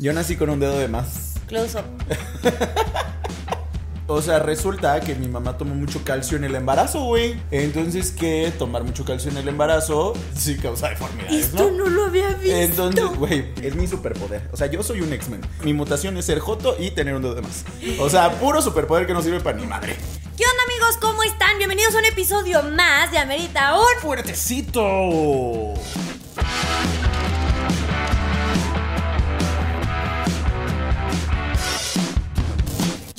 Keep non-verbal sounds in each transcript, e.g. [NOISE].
Yo nací con un dedo de más. Close up. O sea, resulta que mi mamá tomó mucho calcio en el embarazo, güey. Entonces, que tomar mucho calcio en el embarazo sí causa deformidades, Esto ¿no? no lo había visto. Entonces, güey, es mi superpoder. O sea, yo soy un X-Men. Mi mutación es ser joto y tener un dedo de más. O sea, puro superpoder que no sirve para ni madre. ¿Qué onda, amigos? ¿Cómo están? Bienvenidos a un episodio más de Amerita un. ¡Fuertecito!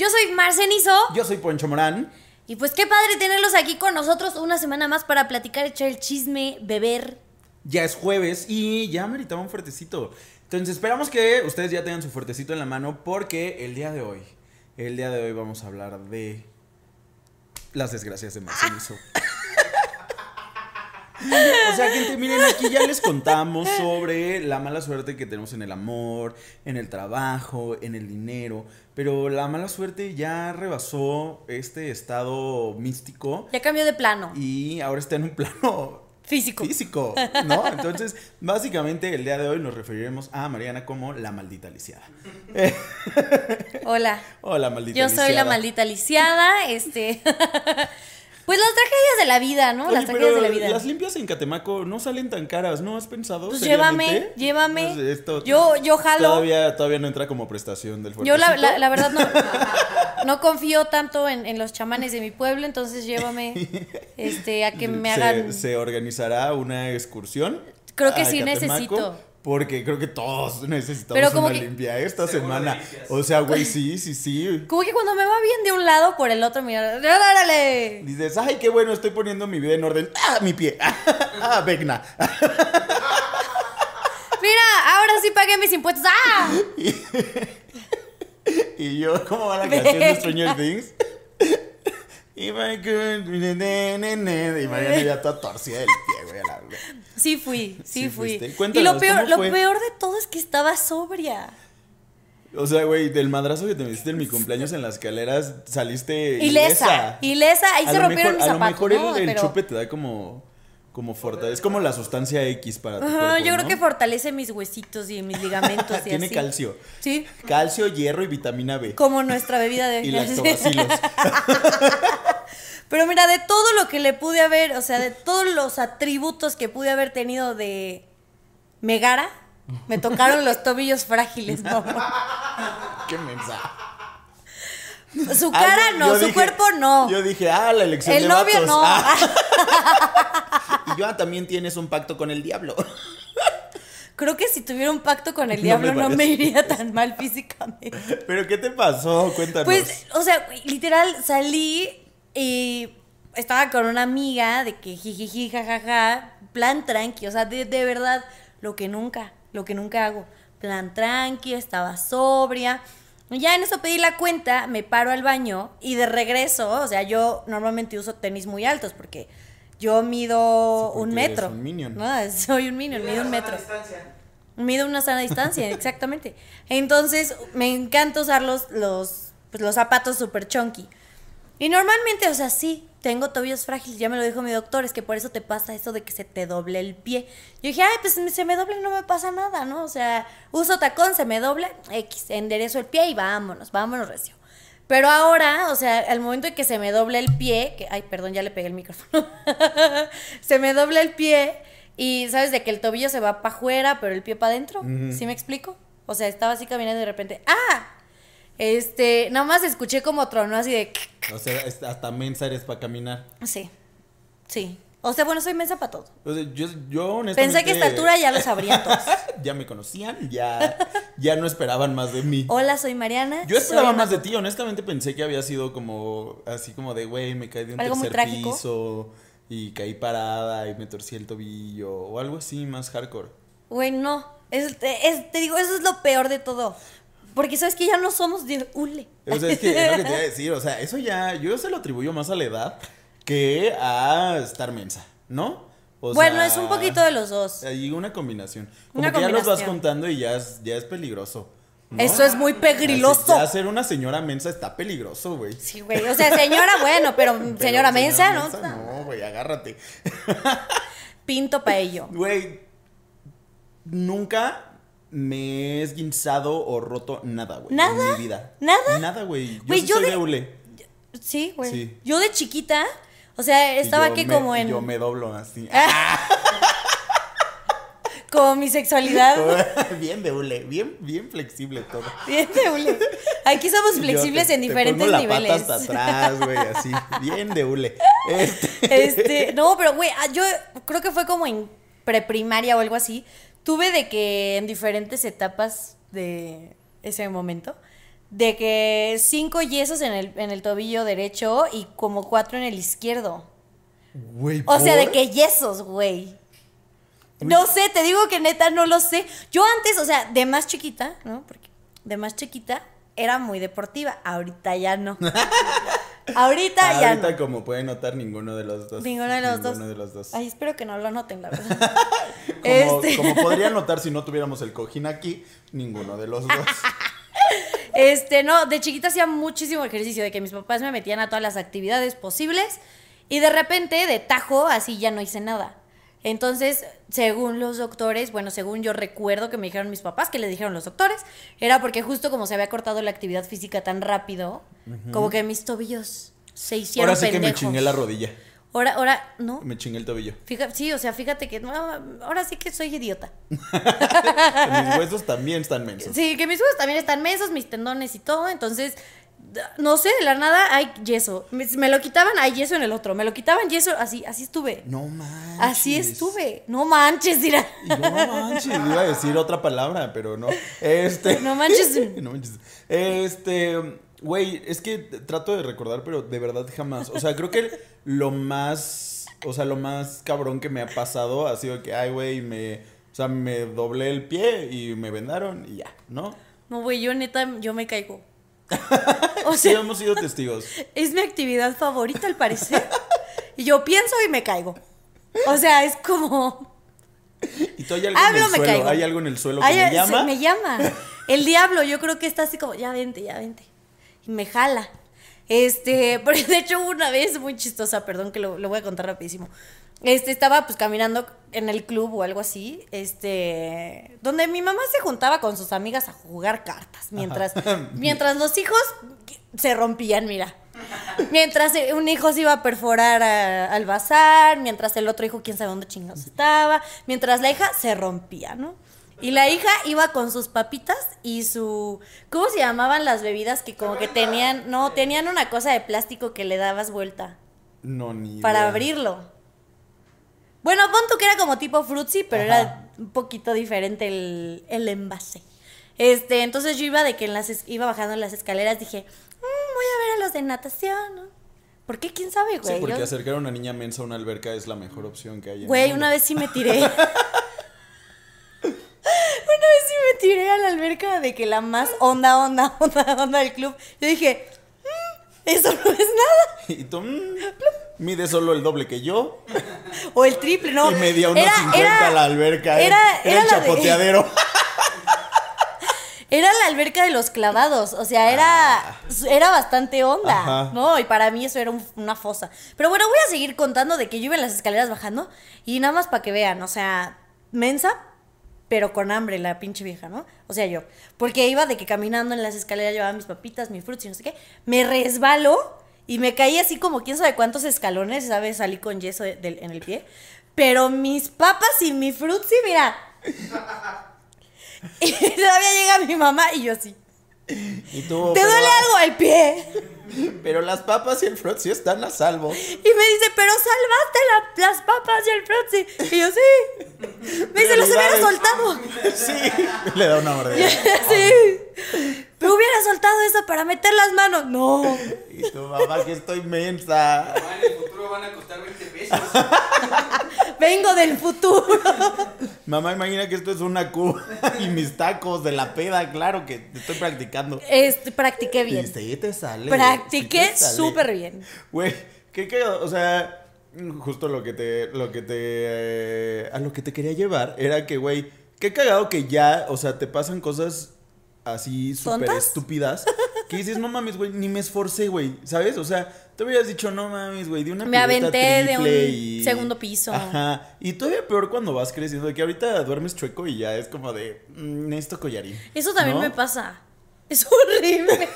Yo soy Marcenizo. Yo soy Poncho Morán. Y pues qué padre tenerlos aquí con nosotros una semana más para platicar, echar el chisme, beber. Ya es jueves y ya meritaba un fuertecito. Entonces esperamos que ustedes ya tengan su fuertecito en la mano porque el día de hoy, el día de hoy vamos a hablar de las desgracias de Marcenizo. O sea, gente, miren, aquí ya les contamos sobre la mala suerte que tenemos en el amor, en el trabajo, en el dinero, pero la mala suerte ya rebasó este estado místico Ya cambió de plano. y ahora está en un plano Físico. físico, ¿no? Entonces, básicamente el día de hoy nos referiremos a Mariana como la maldita lisiada. Hola. [LAUGHS] Hola, maldita Yo soy la lisiada. maldita lisiada. Este. [LAUGHS] pues las tragedias de la vida, ¿no? Oye, las tragedias de la vida. Las limpias en Catemaco no salen tan caras, ¿no has pensado? Pues llévame, llévame. Pues esto Yo- yo jalo. Todavía, todavía no entra como prestación del Yo la, fuertecito. la- la verdad no, no confío tanto en, en los chamanes de mi pueblo, entonces llévame este, a que [LAUGHS] me hagan... Se, organizará una excursión. Creo que sí Catemaco, necesito. Porque creo que todos necesitamos Pero como una que- limpia esta Seguro semana. O sea, güey, sí, sí, sí. Como que cuando me va bien de un lado, por el otro, mira, ¡órale! Dices, ay, qué bueno, estoy poniendo mi vida en orden. ¡Ah, mi pie! [LAUGHS] ¡Ah, Vecna! Mira, ahora sí pagué mis impuestos. ¡Ah! [LAUGHS] Y yo, ¿cómo va la canción de Stranger Things? If I could... Y Mariana ya toda torcida del pie, güey. la. Sí fui, sí, Sí fui. Y lo peor, ¿cómo lo peor de todo es que estaba sobria. O sea, güey, del madrazo que te metiste en mi cumpleaños en las escaleras, saliste Ilesa, ilesa, ahí A se rompieron mejor- mis zapatos. A lo mejor ¿no? el, el Pero- chupe te da como... Como fortaleza. Es como la sustancia X para tu Ajá, cuerpo, yo creo ¿no? que fortalece mis huesitos y mis ligamentos y [LAUGHS] Tiene así. calcio. Sí, Calcio, hierro y vitamina B. como nuestra bebida de [LAUGHS] Y lactobacilos. [LAUGHS] Pero mira, de todo lo que le pude haber, o sea, de todos los atributos que pude haber tenido de Megara, me tocaron los tobillos frágiles, mamá. Qué mensa. Su Ah, cara yo- no, su dije- cuerpo no. Yo dije, ah, la elección El de novio vatos. no. Ah. [LAUGHS] y yo ah, también tienes un pacto con el diablo. Creo que si tuviera un pacto con el No diablo me no me iría tan mal físicamente. [LAUGHS] ¿Pero qué te pasó? Cuéntanos. Pues, o sea, literal, salí y estaba con una amiga de que jijiji, jajaja, plan tranqui, o sea, de, de verdad, lo que nunca, lo que nunca hago. Plan tranqui, estaba sobria. Ya en eso pedí la cuenta, me paro al baño y de regreso, o sea, yo normalmente uso tenis muy altos porque yo mido Sí, porque un eres metro. un minion. No, [LAUGHS] soy un minion, mido un metro. distancia. Mido una sana distancia, [LAUGHS] exactamente. Entonces, me encanta usar los, los, pues, los zapatos super chunky. Y normalmente, o sea, sí, tengo tobillos frágiles, ya me lo dijo mi doctor, es que por eso te pasa eso de que se te doble el pie. Yo dije, ay, pues se me doble no me pasa nada, ¿no? O sea, uso tacón, se me dobla, X, enderezo el pie y vámonos, vámonos recio. Pero ahora, o sea, al momento de que se me doble el pie, que, ay, perdón, ya le pegué el micrófono, [LAUGHS] se me dobla el pie y, ¿sabes? De que el tobillo se va para afuera, pero el pie para adentro, ¿sí me explico? O sea, estaba así caminando y de repente, ¡ah! Este, nada más escuché como tronó así de... O sea, hasta mensa eres para caminar. Sí, sí. O sea, bueno, soy mensa para todo. O sea, yo, yo honestamente... Pensé que a esta altura ya lo sabrían todos. [LAUGHS] ya me conocían, ya, ya no esperaban más de mí. Hola, soy Mariana. Yo esperaba soy más de ti, honestamente pensé que había sido como, así como de, güey, me caí de un Algo tercer piso y caí parada y me torcí el tobillo o algo así más hardcore. Güey, no. Es, es- te digo, eso es lo peor de todo. Porque sabes que ya no somos de hule. O sea, es que es lo que te iba a [LAUGHS] decir, o sea, eso ya, yo se lo atribuyo más a la edad que a estar mensa, ¿no? O bueno, sea, es un poquito de los dos. Hay una combinación. Como Una que ya los vas contando y ya es, ya es peligroso. ¿no? Eso es muy pegriloso. Ya ser una señora mensa está peligroso, güey. Sí, güey. O sea, señora, bueno, pero, [LAUGHS] Pero señora mensa, ¿no? No, güey, agárrate. Pinto para ello. Güey, nunca me he esguinzado o roto nada, güey. ¿Nada? En mi vida. ¿Nada? Nada, güey. Yo Güey, sí yo soy de- de hule. Sí, güey. Sí. Yo de chiquita, o sea, estaba aquí me- como en. Yo me doblo así. [LAUGHS] Como mi sexualidad. [LAUGHS] bien de hule. Bien, bien flexible todo. [LAUGHS] Bien de hule. Aquí somos flexibles te- en te diferentes la niveles. Pata hasta atrás, güey, así. Bien de hule. Este. Este, no, pero güey, ah, yo creo que fue como en preprimaria o algo así. Tuve de que en diferentes etapas de ese momento, de que cinco yesos en el, en el tobillo derecho y como cuatro en el izquierdo. Güey, O sea, de que yesos, güey. No sé, te digo que neta no lo sé. Yo antes, o sea, de más chiquita, ¿no? Porque de más chiquita era muy deportiva. Ahorita ya no. [LAUGHS] Ahorita ya Ahorita, no. como pueden notar, ninguno de los dos. Ninguno de los dos. Ninguno de los dos. Ay, espero que no lo noten, la verdad. [LAUGHS] Como, este, como podrían [LAUGHS] notar si no tuviéramos el cojín aquí, ninguno de los dos. [LAUGHS] este, no, de chiquita hacía muchísimo ejercicio, de que mis papás me metían a todas las actividades posibles y de repente, de tajo, así ya no hice nada. Entonces, según los doctores, bueno, según yo recuerdo que me dijeron mis papás, que le dijeron los doctores, era porque justo como se había cortado la actividad física tan rápido, como que mis tobillos se hicieron Ahora sí que me chingué la rodilla. Ahora, ahora, no. Me chingué el tobillo. Fíjate, sí, o sea, fíjate que no, ahora sí que soy idiota. [LAUGHS] Mis huesos también están mensos. Sí, que mis huesos también están mensos, mis tendones y todo, entonces, no sé, de la nada hay yeso. Me, me lo quitaban, hay yeso en el otro. Me lo quitaban yeso, así, así estuve. No manches. Así estuve. No manches, dirá. No manches, iba a decir otra palabra, pero no. Este. [LAUGHS] No manches. [LAUGHS] No manches. Este, güey, es que trato de recordar, pero de verdad jamás. O sea, creo que lo más, o sea, lo más cabrón que me ha pasado ha sido que, ay, güey, me, o sea, me doblé el pie y me vendaron y ya, ¿no? No, güey, yo neta, yo me caigo. [LAUGHS] O Sí, sea, hemos sido testigos. es mi actividad favorita al parecer. Y yo pienso y me caigo. O sea, es como... Y tú hay algo en Hablo, el me suelo, caigo. hay algo en el suelo que me se- llama. me llama. El diablo, yo creo que está así como, ya vente, ya vente. Y me jala. Este, [LAUGHS] porque de hecho una vez muy chistosa, perdón que lo, lo voy a contar rapidísimo. Este, estaba pues caminando en el club o algo así, este, donde mi mamá se juntaba con sus amigas a jugar cartas, mientras, [LAUGHS] mientras los hijos se rompían, mira. Mientras eh, un hijo se iba a perforar a- al bazar, mientras el otro hijo quién sabe dónde chingados estaba, mientras la hija se rompía, ¿no? Y la hija iba con sus papitas y su... ¿Cómo se llamaban las bebidas que como que tenían... No, tenían una cosa de plástico que le dabas vuelta No, ni para abrirlo. Bueno, pon que era como tipo frutzi, pero Ajá. era un poquito diferente el, el envase. Este, entonces yo iba de que en las iba bajando en las escaleras, dije, "Mm, voy a ver a los de natación, ¿no? ¿Por qué? ¿Quién sabe, güey? Sí, porque Yo- acercar a una niña mensa a una alberca es la mejor opción que hay. en el Güey, mundo. una vez sí me tiré. [LAUGHS] una vez sí me tiré a la alberca de que la más onda, onda, onda, onda del club. Yo dije, "Mm, eso no es nada. [LAUGHS] Y tú, mm, mide solo el doble que yo. O el triple, no. y medía unos Era- 50 era- la alberca. ¿eh? Era, Era, era el de- chapoteadero. [LAUGHS] Era la alberca de los clavados, o sea, era, era bastante onda, Ah. Ajá. ¿no? Y para mí eso era un- una fosa. Pero bueno, voy a seguir contando de que yo iba en las escaleras bajando y nada más para que vean, o sea, mensa, pero con hambre la pinche vieja, ¿no? O sea, yo, porque iba de que caminando en las escaleras llevaba mis papitas, mis frutos y no sé qué, me resbalo y me caí así como quién sabe cuántos escalones, ¿sabes? Salí con yeso de- en el pie, pero mis papas y mi frutzi, mira... [LAUGHS] Y todavía llega mi mamá y yo así. Y tú, ¿Te pero, duele algo el pie? Pero las papas y el frutzi están a salvo. Y me dice, pero salvaste la- las papas y el frutzi. Y yo, sí. Me dice, los hubiera soltado. Sí. Le da una mordida. [LAUGHS] sí. Me hubiera soltado eso para meter las manos. No. Y tu mamá que estoy mensa. Mamá, en el futuro van a costar 20 pesos. Vengo del futuro. Mamá, imagina que esto es una cuba y mis tacos de la peda, claro que estoy practicando. Este, practiqué Y bien. sí te sale. Practiqué súper bien. Güey, qué cagado, o sea, justo lo que te, lo que te, eh, a lo que te quería llevar era que, güey, qué cagado que ya, o sea, te pasan cosas así súper estúpidas que dices, no mames, güey, ni me esforcé, güey, ¿sabes? O sea, te hubieras dicho, no mames, güey, de una Me aventé de un y- segundo piso. Ajá. Y todavía peor cuando vas creciendo, de que ahorita duermes chueco y ya es como de, mm, necesito collarín. Eso también ¿no? me pasa. Es [LAUGHS] horrible.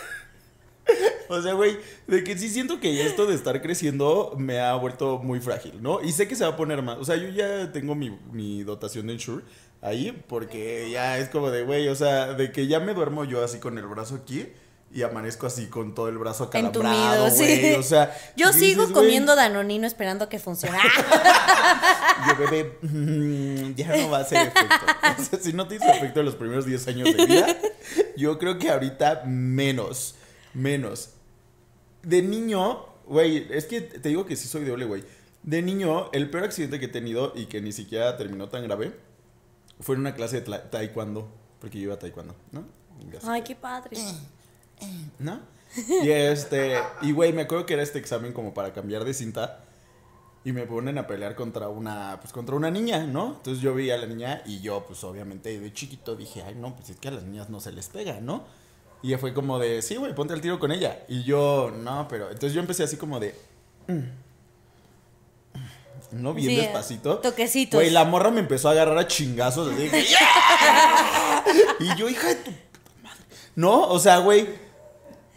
[LAUGHS] O sea, güey, de que sí siento que esto de estar creciendo me ha vuelto muy frágil, ¿no? Y sé que se va a poner más. O sea, yo ya tengo mi, mi dotación de Ensure ahí, porque ya es como de, güey, o sea, de que ya me duermo yo así con el brazo aquí y amanezco así con todo el brazo acalambrado, Entumido, sí. güey. O sea, [LAUGHS] Yo sigo dices, güey, comiendo danonino esperando que funcione. [LAUGHS] Yo, bebé, mm, ya no va a hacer efecto. O sea, si no te hizo efecto en los primeros 10 años de vida, yo creo que ahorita menos. Menos. De niño, güey, es que te digo que sí soy doble, güey. De niño, el peor accidente que he tenido y que ni siquiera terminó tan grave fue en una clase de taekwondo. Porque yo iba a taekwondo, ¿no? Ay, qué padre. ¿no? Y este, y güey, me acuerdo que era este examen como para cambiar de cinta y me ponen a pelear contra una, pues contra una niña, ¿no? Entonces yo vi a la niña y yo, pues obviamente de chiquito dije, ay, no, pues es que a las niñas no se les pega, ¿no? Y fue como de, sí, güey, ponte al tiro con ella. Y yo, no, pero, entonces yo empecé así como de, mm, no, bien Sí, despacito. toquecitos. Güey, la morra me empezó a agarrar a chingazos. Así que, "Yeah". [LAUGHS] Y yo, hija de tu madre. No, o sea, güey.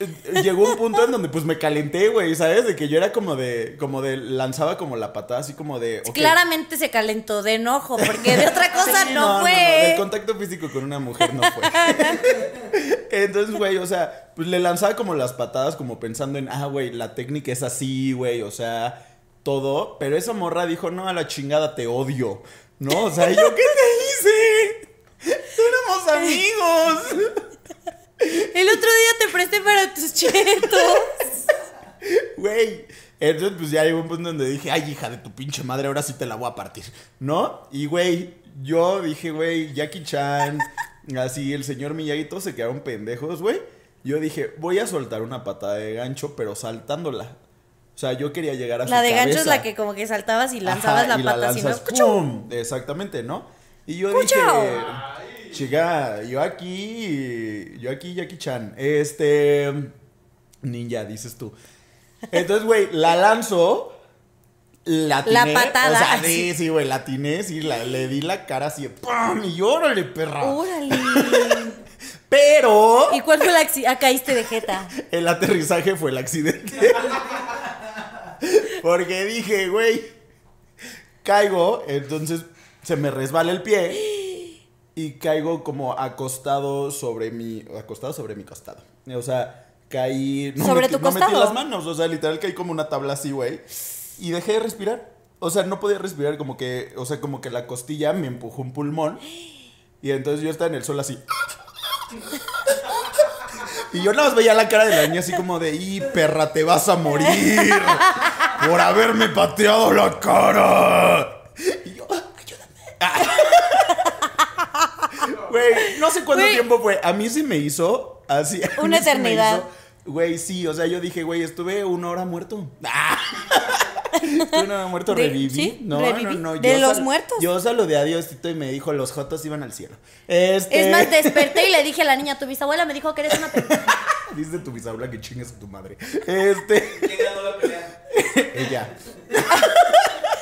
Eh, Llegó un punto en donde pues me calenté, güey, ¿sabes? De que yo era como de, como de, lanzaba como la patada así como de... Claramente se calentó de enojo, porque de otra [LAUGHS] cosa Sí, no, El fue. contacto físico con una mujer no fue. [LAUGHS] Entonces, güey, o sea, pues le lanzaba como las patadas como pensando en, ah, güey, la técnica es así, güey, o sea, todo. Pero esa morra dijo, no, a la chingada te odio. ¿No? O sea, ¿y ¿yo qué te hice? [LAUGHS] Éramos amigos. El otro día te presté para tus chetos. Güey. Entonces, pues ya llegó un punto donde dije, ay, hija de tu pinche madre, ahora sí te la voy a partir. ¿No? Y, güey, yo dije, güey, Jackie Chan, así, el señor Miyagi, todos se quedaron pendejos, güey. Yo dije, voy a soltar una patada de gancho, pero saltándola. O sea, yo quería llegar a su La de gancho es la que como que saltabas y lanzabas Ajá, la y pata ¿no? lanzas, ¡Cuchum! ¡pum! Exactamente, ¿no? Y yo ¡Cuchao! dije, chica, yo aquí, yo aquí Jackie Chan, este, ninja, dices tú. Entonces, güey, la lanzo, la La patada, o sea, así. sí, sí, güey, la atiné, sí, la, le di la cara así, de ¡pam! Y órale, perra. Órale. [LAUGHS] Pero ¿Y cuál fue la acci- Ah, caíste de jeta. el aterrizaje fue el accidente. [LAUGHS] Porque dije, güey, caigo, entonces se me resbala el pie y caigo como acostado sobre mi, acostado sobre mi costado. O sea, caí, no, ¿Sobre metí, tu no metí costado? las manos, o sea, literal caí como una tabla así, güey. Y dejé de respirar. O sea, no podía respirar como que, o sea, como que la costilla me empujó un pulmón. Y entonces yo estaba en el suelo así. Y yo nada más veía la cara de la niña así como de, y perra, te vas a morir por haberme pateado la cara. Y yo, ayúdame. Güey, no sé cuánto tiempo fue. A mí sí me hizo así. Una eternidad. Güey, sí, o sea, yo dije, güey, estuve una hora muerto. [LAUGHS] Estuve una hora muerto, De- reviví. sí, no, reviví. no, no. De yo los sal- muertos. Yo saludé a Diosito y me dijo, los jotos iban al cielo. Este... Es más, [LAUGHS] desperté y le dije a la niña, tu bisabuela me dijo que eres una pendeja. [LAUGHS] Dice tu bisabuela que chingues a tu madre. Este. ¿Quién ganó la pelea? Ella.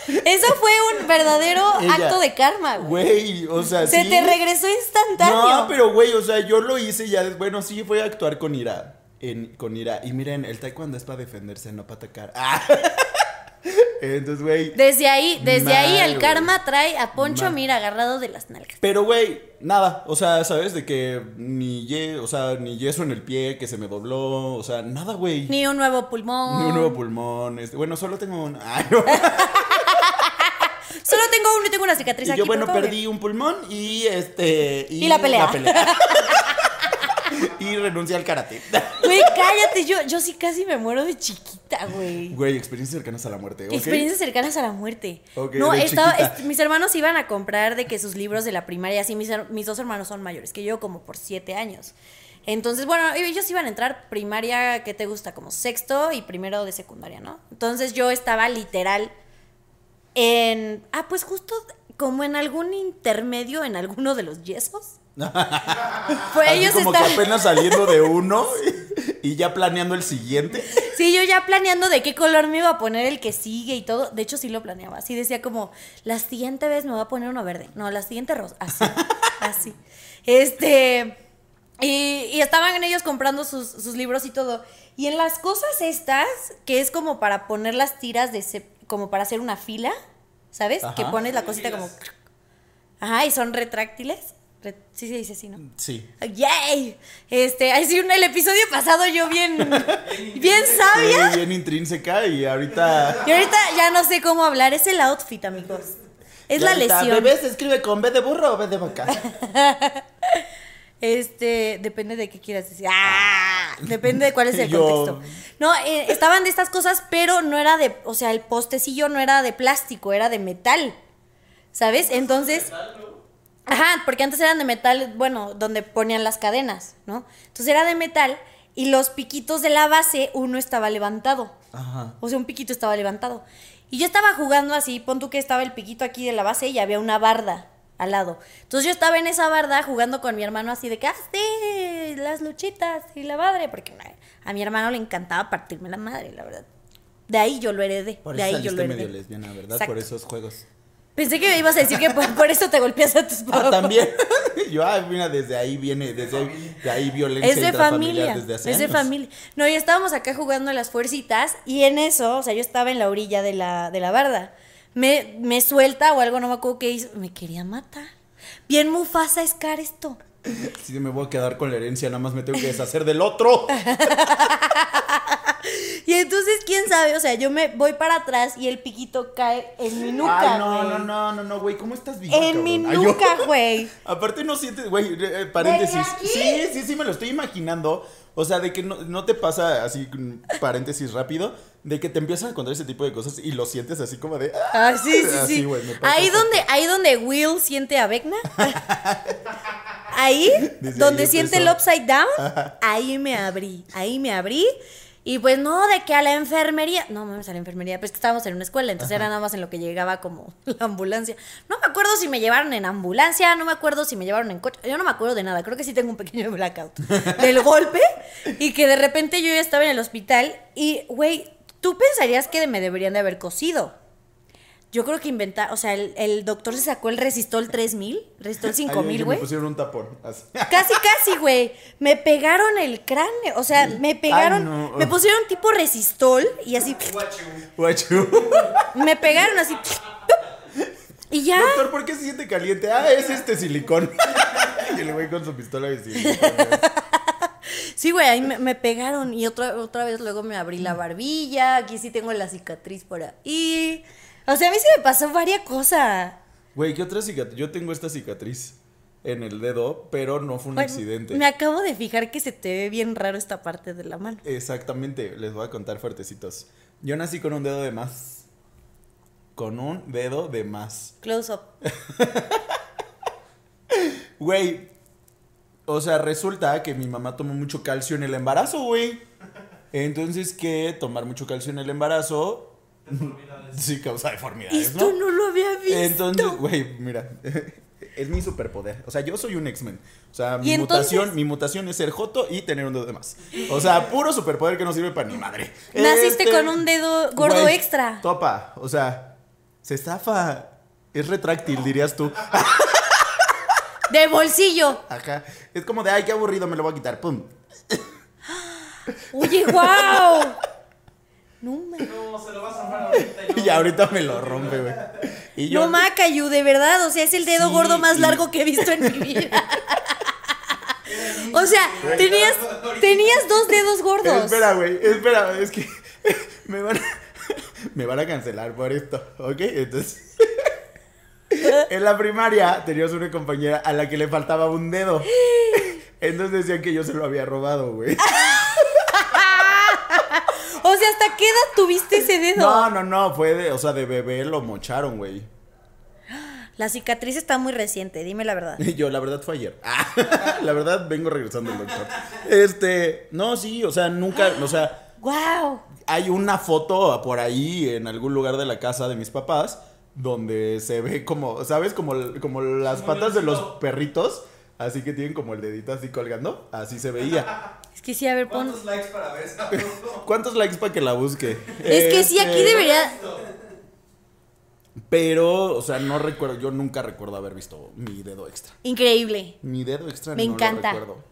Eso fue un verdadero [LAUGHS] Ella. acto de karma, güey. O sea, Se sí. te regresó instantáneo. No, pero güey, o sea, yo lo hice ya. Bueno, sí, fue a actuar con ira. En, con ira. Y miren, el taekwondo es para defenderse, no para atacar. [LAUGHS] Ah. Entonces, güey. Desde ahí, desde ahí el karma trae a Poncho, Mal. mira, agarrado de las nalgas. Pero, güey, nada. O sea, ¿sabes? De que ni, ye- o sea, ni yeso en el pie que se me dobló. O sea, nada, güey. Ni un nuevo pulmón. Ni un nuevo pulmón. Este, bueno, solo tengo un. [LAUGHS] Ay, no. Solo tengo uno y tengo una cicatriz Y aquí. yo, bueno, perdí un pulmón y este. Y la pelea. [LAUGHS] y renuncié al karate. Güey, cállate, yo, yo sí casi me muero de chiquita, güey. Güey, experiencias cercanas a la muerte. ¿ok? Experiencias cercanas a la muerte. Ok, no, estaba, est- mis hermanos iban a comprar de que sus libros de la primaria, así mis, mis dos hermanos son mayores que yo, como por siete años. Entonces, bueno, ellos iban a entrar primaria, ¿qué te gusta? Como sexto y primero de secundaria, ¿no? Entonces yo estaba literal en... Ah, pues justo como en algún intermedio en alguno de los yesos. [LAUGHS] Pues Así ellos como que apenas saliendo de [LAUGHS] uno y ya planeando el siguiente. Sí, yo ya planeando de qué color me iba a poner el que sigue y todo. De hecho, sí lo planeaba. Así decía como, la siguiente vez me voy a poner uno verde. No, la siguiente rosa. Así, [LAUGHS] así. Este... Y, y estaban ellos comprando sus, sus libros y todo. Y en las cosas estas, que es como para poner las tiras de... ce- como para hacer una fila, ¿sabes? Que pones la cosita como... Ajá, y son retráctiles. Sí se dice así, ¿no? Sí. ¡Yay! Este, ahí sí, un- el episodio pasado yo bien, [LAUGHS] bien [LAUGHS] sabia. Sí, bien intrínseca y ahorita. Y ahorita ya no sé cómo hablar. Es el outfit, amigos. Es la ahorita, lesión. Bebé se escribe con B de burro o B de vaca. [LAUGHS] Este, depende de qué quieras decir. ¡Ah! Depende de cuál es el Yo- contexto. No, eh, estaban de estas cosas, pero no era de, o sea, el postecillo no era de plástico, era de metal. ¿Sabes? Entonces, Ajá, porque antes eran de metal, bueno, donde ponían las cadenas, ¿no? Entonces era de metal y los piquitos de la base, uno estaba levantado. Ajá. O sea, un piquito estaba levantado. Y yo estaba jugando así, pon tú que estaba el piquito aquí de la base y había una barda al lado. Entonces yo estaba en esa barda jugando con mi hermano así de que, ah, sí, las luchitas y la madre, porque a mi hermano le encantaba partirme la madre, la verdad. De ahí yo lo heredé. Por de eso ahí yo lo heredé. medio lesbiana, ¿verdad? Exacto. Por esos juegos. Pensé que me ibas a decir que por, por eso te golpeas a tus papás. Ah, también. [LAUGHS] Yo, ah, mira, desde ahí viene, desde ahí, de ahí violencia Es de familia, desde hace es de años. familia. No, y estábamos acá jugando a las fuercitas y en eso, o sea, yo estaba en la orilla de la, de la barda. Me, me suelta o algo, no me acuerdo qué hizo. Me quería matar. Bien Mufasa Scar esto. Si me voy a quedar con la herencia, nada más me tengo que deshacer del otro. [LAUGHS] Y entonces, quién sabe, o sea, yo me voy para atrás y el piquito cae en mi nuca. Ay, no, no, no, no, no, güey, ¿cómo estás viva, En mi nuca, [LAUGHS] güey. Aparte no sientes, güey, eh, paréntesis. Sí, sí, sí, me lo estoy imaginando. O sea, de que no, no te pasa así, mm, paréntesis rápido, de que te empiezan a contar ese tipo de cosas y lo sientes así como de... "Ah". Ah, sí, sí, Así, sí. ahí donde, ahí donde Will siente a Vecna. [LAUGHS] ahí, Desde donde ahí siente el upside down. Ahí me abrí. Ahí me abrí. Y pues no, de que a la enfermería. No, mames, a la enfermería. Pues que estábamos en una escuela, entonces era nada más en lo que llegaba como [LAUGHS] la ambulancia. No me acuerdo si me llevaron en ambulancia, no me acuerdo si me llevaron en coche. Yo no me acuerdo de nada. Creo que sí tengo un pequeño [LAUGHS] blackout del golpe. Y que de repente yo ya estaba en el hospital. Y, güey, tú pensarías que me deberían de haber cosido. Yo creo que inventar, o sea, el, el doctor se sacó el Resistol 3000, Resistol [LAUGHS] Ay, 5000, yo güey. Me pusieron un tapón. así. [LAUGHS] Casi, casi, güey. Me pegaron el cráneo, o sea, me pegaron, no. me pusieron tipo Resistol y así, [LAUGHS] Guachu. me pegaron así. Y ya, Doctor, ¿por qué se siente caliente? Ah, es este silicón. y el güey con su pistola de silicón. Sí, güey, ahí me, me pegaron y otra, otra vez luego me abrí la barbilla, aquí sí tengo la cicatriz por ahí. O sea, a mí sí me pasó varias cosas. Güey, ¿qué otra cicatriz? Yo tengo esta cicatriz en el dedo, pero no fue un accidente. Me acabo de fijar que se te ve bien raro esta parte de la mano. Exactamente, les voy a contar fuertecitos. Yo nací con un dedo de más. Con un dedo de más. Close up. [LAUGHS] Güey, o sea, resulta que mi mamá tomó mucho calcio en el embarazo, güey. Entonces, que tomar mucho calcio en el embarazo sí causa deformidades, Esto ¿no? no lo había visto. Entonces, güey, mira, [LAUGHS] es mi superpoder. O sea, yo soy un X-Men. O sea, mi mutación, mi mutación es ser joto y tener un dedo de más. O sea, puro superpoder que no sirve para ni madre. Naciste Este, con un dedo gordo extra. Topa, o sea, se estafa. Es retráctil, dirías tú. [LAUGHS] De bolsillo. Ajá. Es como de, ay, qué aburrido, me lo voy a quitar. Pum. [GASPS] Oye, wow. No, me... No, se lo vas a zafar ahorita. y [LAUGHS] Y ahorita me lo rompe, güey. Y yo. no Macayu, de verdad. O sea, es el dedo Sí, gordo más y- largo que he visto en mi [LAUGHS] vida. o sea, tenías, tenías dos dedos gordos. Espera, güey, espera, es que [LAUGHS] me van a, me van a cancelar por esto, ¿ok? Entonces, [LAUGHS] en la primaria teníamos una compañera a la que le faltaba un dedo. [GASPS] Entonces decían que yo se lo había robado, güey. [LAUGHS] O sea, ¿hasta qué edad tuviste ese dedo? No, no, no, fue de, o sea, de bebé lo mocharon, güey. [GASPS] La cicatriz está muy reciente, dime la verdad. [LAUGHS] Yo, la verdad fue ayer. La verdad vengo regresando el doctor. Este, no, sí, o sea, nunca, [GASPS] o sea, Wow. hay una foto por ahí en algún lugar de la casa de mis papás donde se ve como, ¿sabes? Como, como las Como patas de los perritos, así que tienen como el dedito así colgando, así se veía. Es que sí, a ver, pon. ¿Cuántos likes para ver esa foto? [LAUGHS] ¿Cuántos likes para que la busque? Es que sí, aquí Este, debería. Pero, o sea, no recuerdo, yo nunca recuerdo haber visto mi dedo extra. Increíble. Mi dedo extra Me no encanta. lo recuerdo.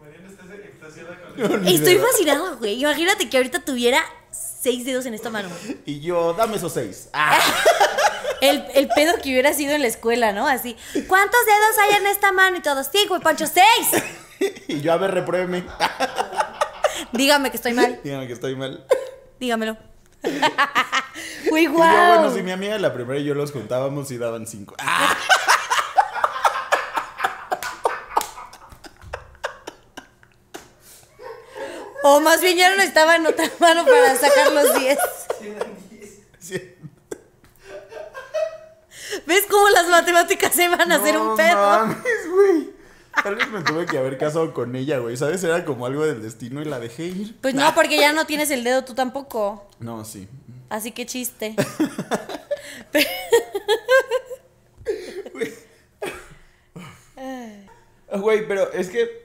Mariana extasiada con Estoy fascinado, güey. Imagínate que ahorita tuviera seis dedos en esta mano. Y yo, dame esos seis. Ah, [LAUGHS] El, el pedo que hubiera sido en la escuela, ¿no? Así, ¿cuántos dedos hay en esta mano? Y todos, cinco, y Pancho, seis. [LAUGHS] y yo, a ver, repruébeme. [LAUGHS] Dígame que estoy mal. Dígame que estoy mal. Dígamelo. [LAUGHS] Uy, Y yo, bueno, si mi amiga la primera y yo los juntábamos y daban cinco. Ah, O más bien ya no estaba en otra mano para sacar los diez. sí. ¿Ves cómo las matemáticas se van a hacer No un pedo? mames, güey. Tal vez me tuve que haber casado con ella, güey. ¿Sabes? Era como algo del destino y la dejé ir. Pues no, porque ya no tienes el dedo tú tampoco. No, sí. Así que chiste. [LAUGHS] Güey, pero es que.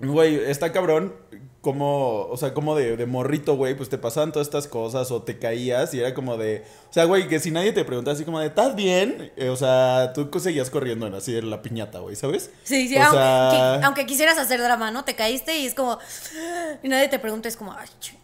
Güey, está cabrón. Como, o sea, como de, de morrito, güey, pues te pasaban todas estas cosas o te caías y era como de. O sea, güey, que si nadie te preguntaba así como de, ¿estás bien? Eh, o sea, tú seguías corriendo en así en la piñata, güey, ¿sabes? Sí, sí, O aunque, sea- qui- aunque quisieras hacer drama, ¿no? Te caíste y es como. Y nadie te pregunta, es como. "Ay, ch-".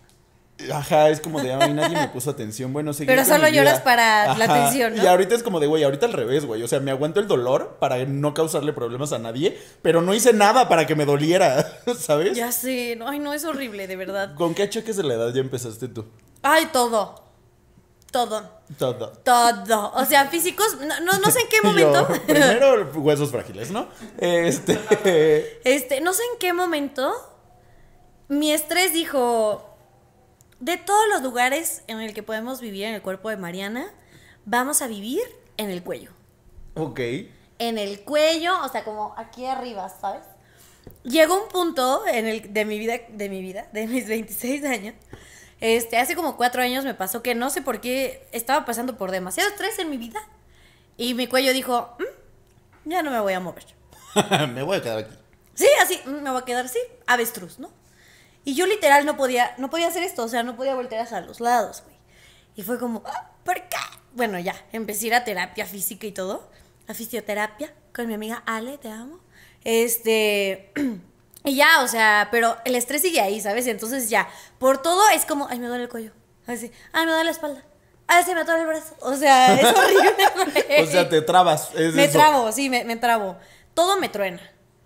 Ajá, es como de, ay, nadie me puso atención. Bueno, seguí Pero solo lloras para la atención, ¿no? Y ahorita es como de, güey, ahorita al revés, güey. O sea, me aguanto el dolor para no causarle problemas a nadie, pero no hice nada para que me doliera, [LAUGHS] ¿sabes? Ya sé, no, ay, no, es horrible, de verdad. ¿Con qué achaques de la edad ya empezaste tú? Ay, todo. Todo. Todo. Todo. O sea, físicos, no, no, no sé en qué [LAUGHS] yo, momento. primero, [LAUGHS] huesos frágiles, ¿no? Este. Este, no sé en qué momento mi estrés dijo, de todos los lugares en el que podemos vivir en el cuerpo de Mariana, vamos a vivir en el cuello. ok. En el cuello, o sea, como aquí arriba, ¿sabes? Llegó un punto en el de mi vida, de mi vida, de mis 26 años. Este, hace como cuatro años me pasó que no sé por qué estaba pasando por demasiado estrés en mi vida. Y mi cuello dijo, "Mm, ya no me voy a mover. [LAUGHS] me voy a quedar aquí. Sí, así, mm, me voy a quedar así, avestruz, ¿no? Y yo literal no podía, no podía hacer esto, o sea, no podía voltear hacia los lados, güey. Y fue como, "Ah, ¿por qué? Bueno, ya, empecé a ir a terapia física y todo, a fisioterapia, con mi amiga Ale, te amo. Este, [CLEARS THROAT] y ya, o sea, pero el estrés sigue ahí, ¿sabes? Entonces ya, por todo es como, ay, me duele el cuello, así, ay, me duele la espalda, ay, se me duele el brazo, o sea, es [LAUGHS] horrible. O sea, te trabas. es Me eso. trabo, sí, me, me trabo. Todo me truena.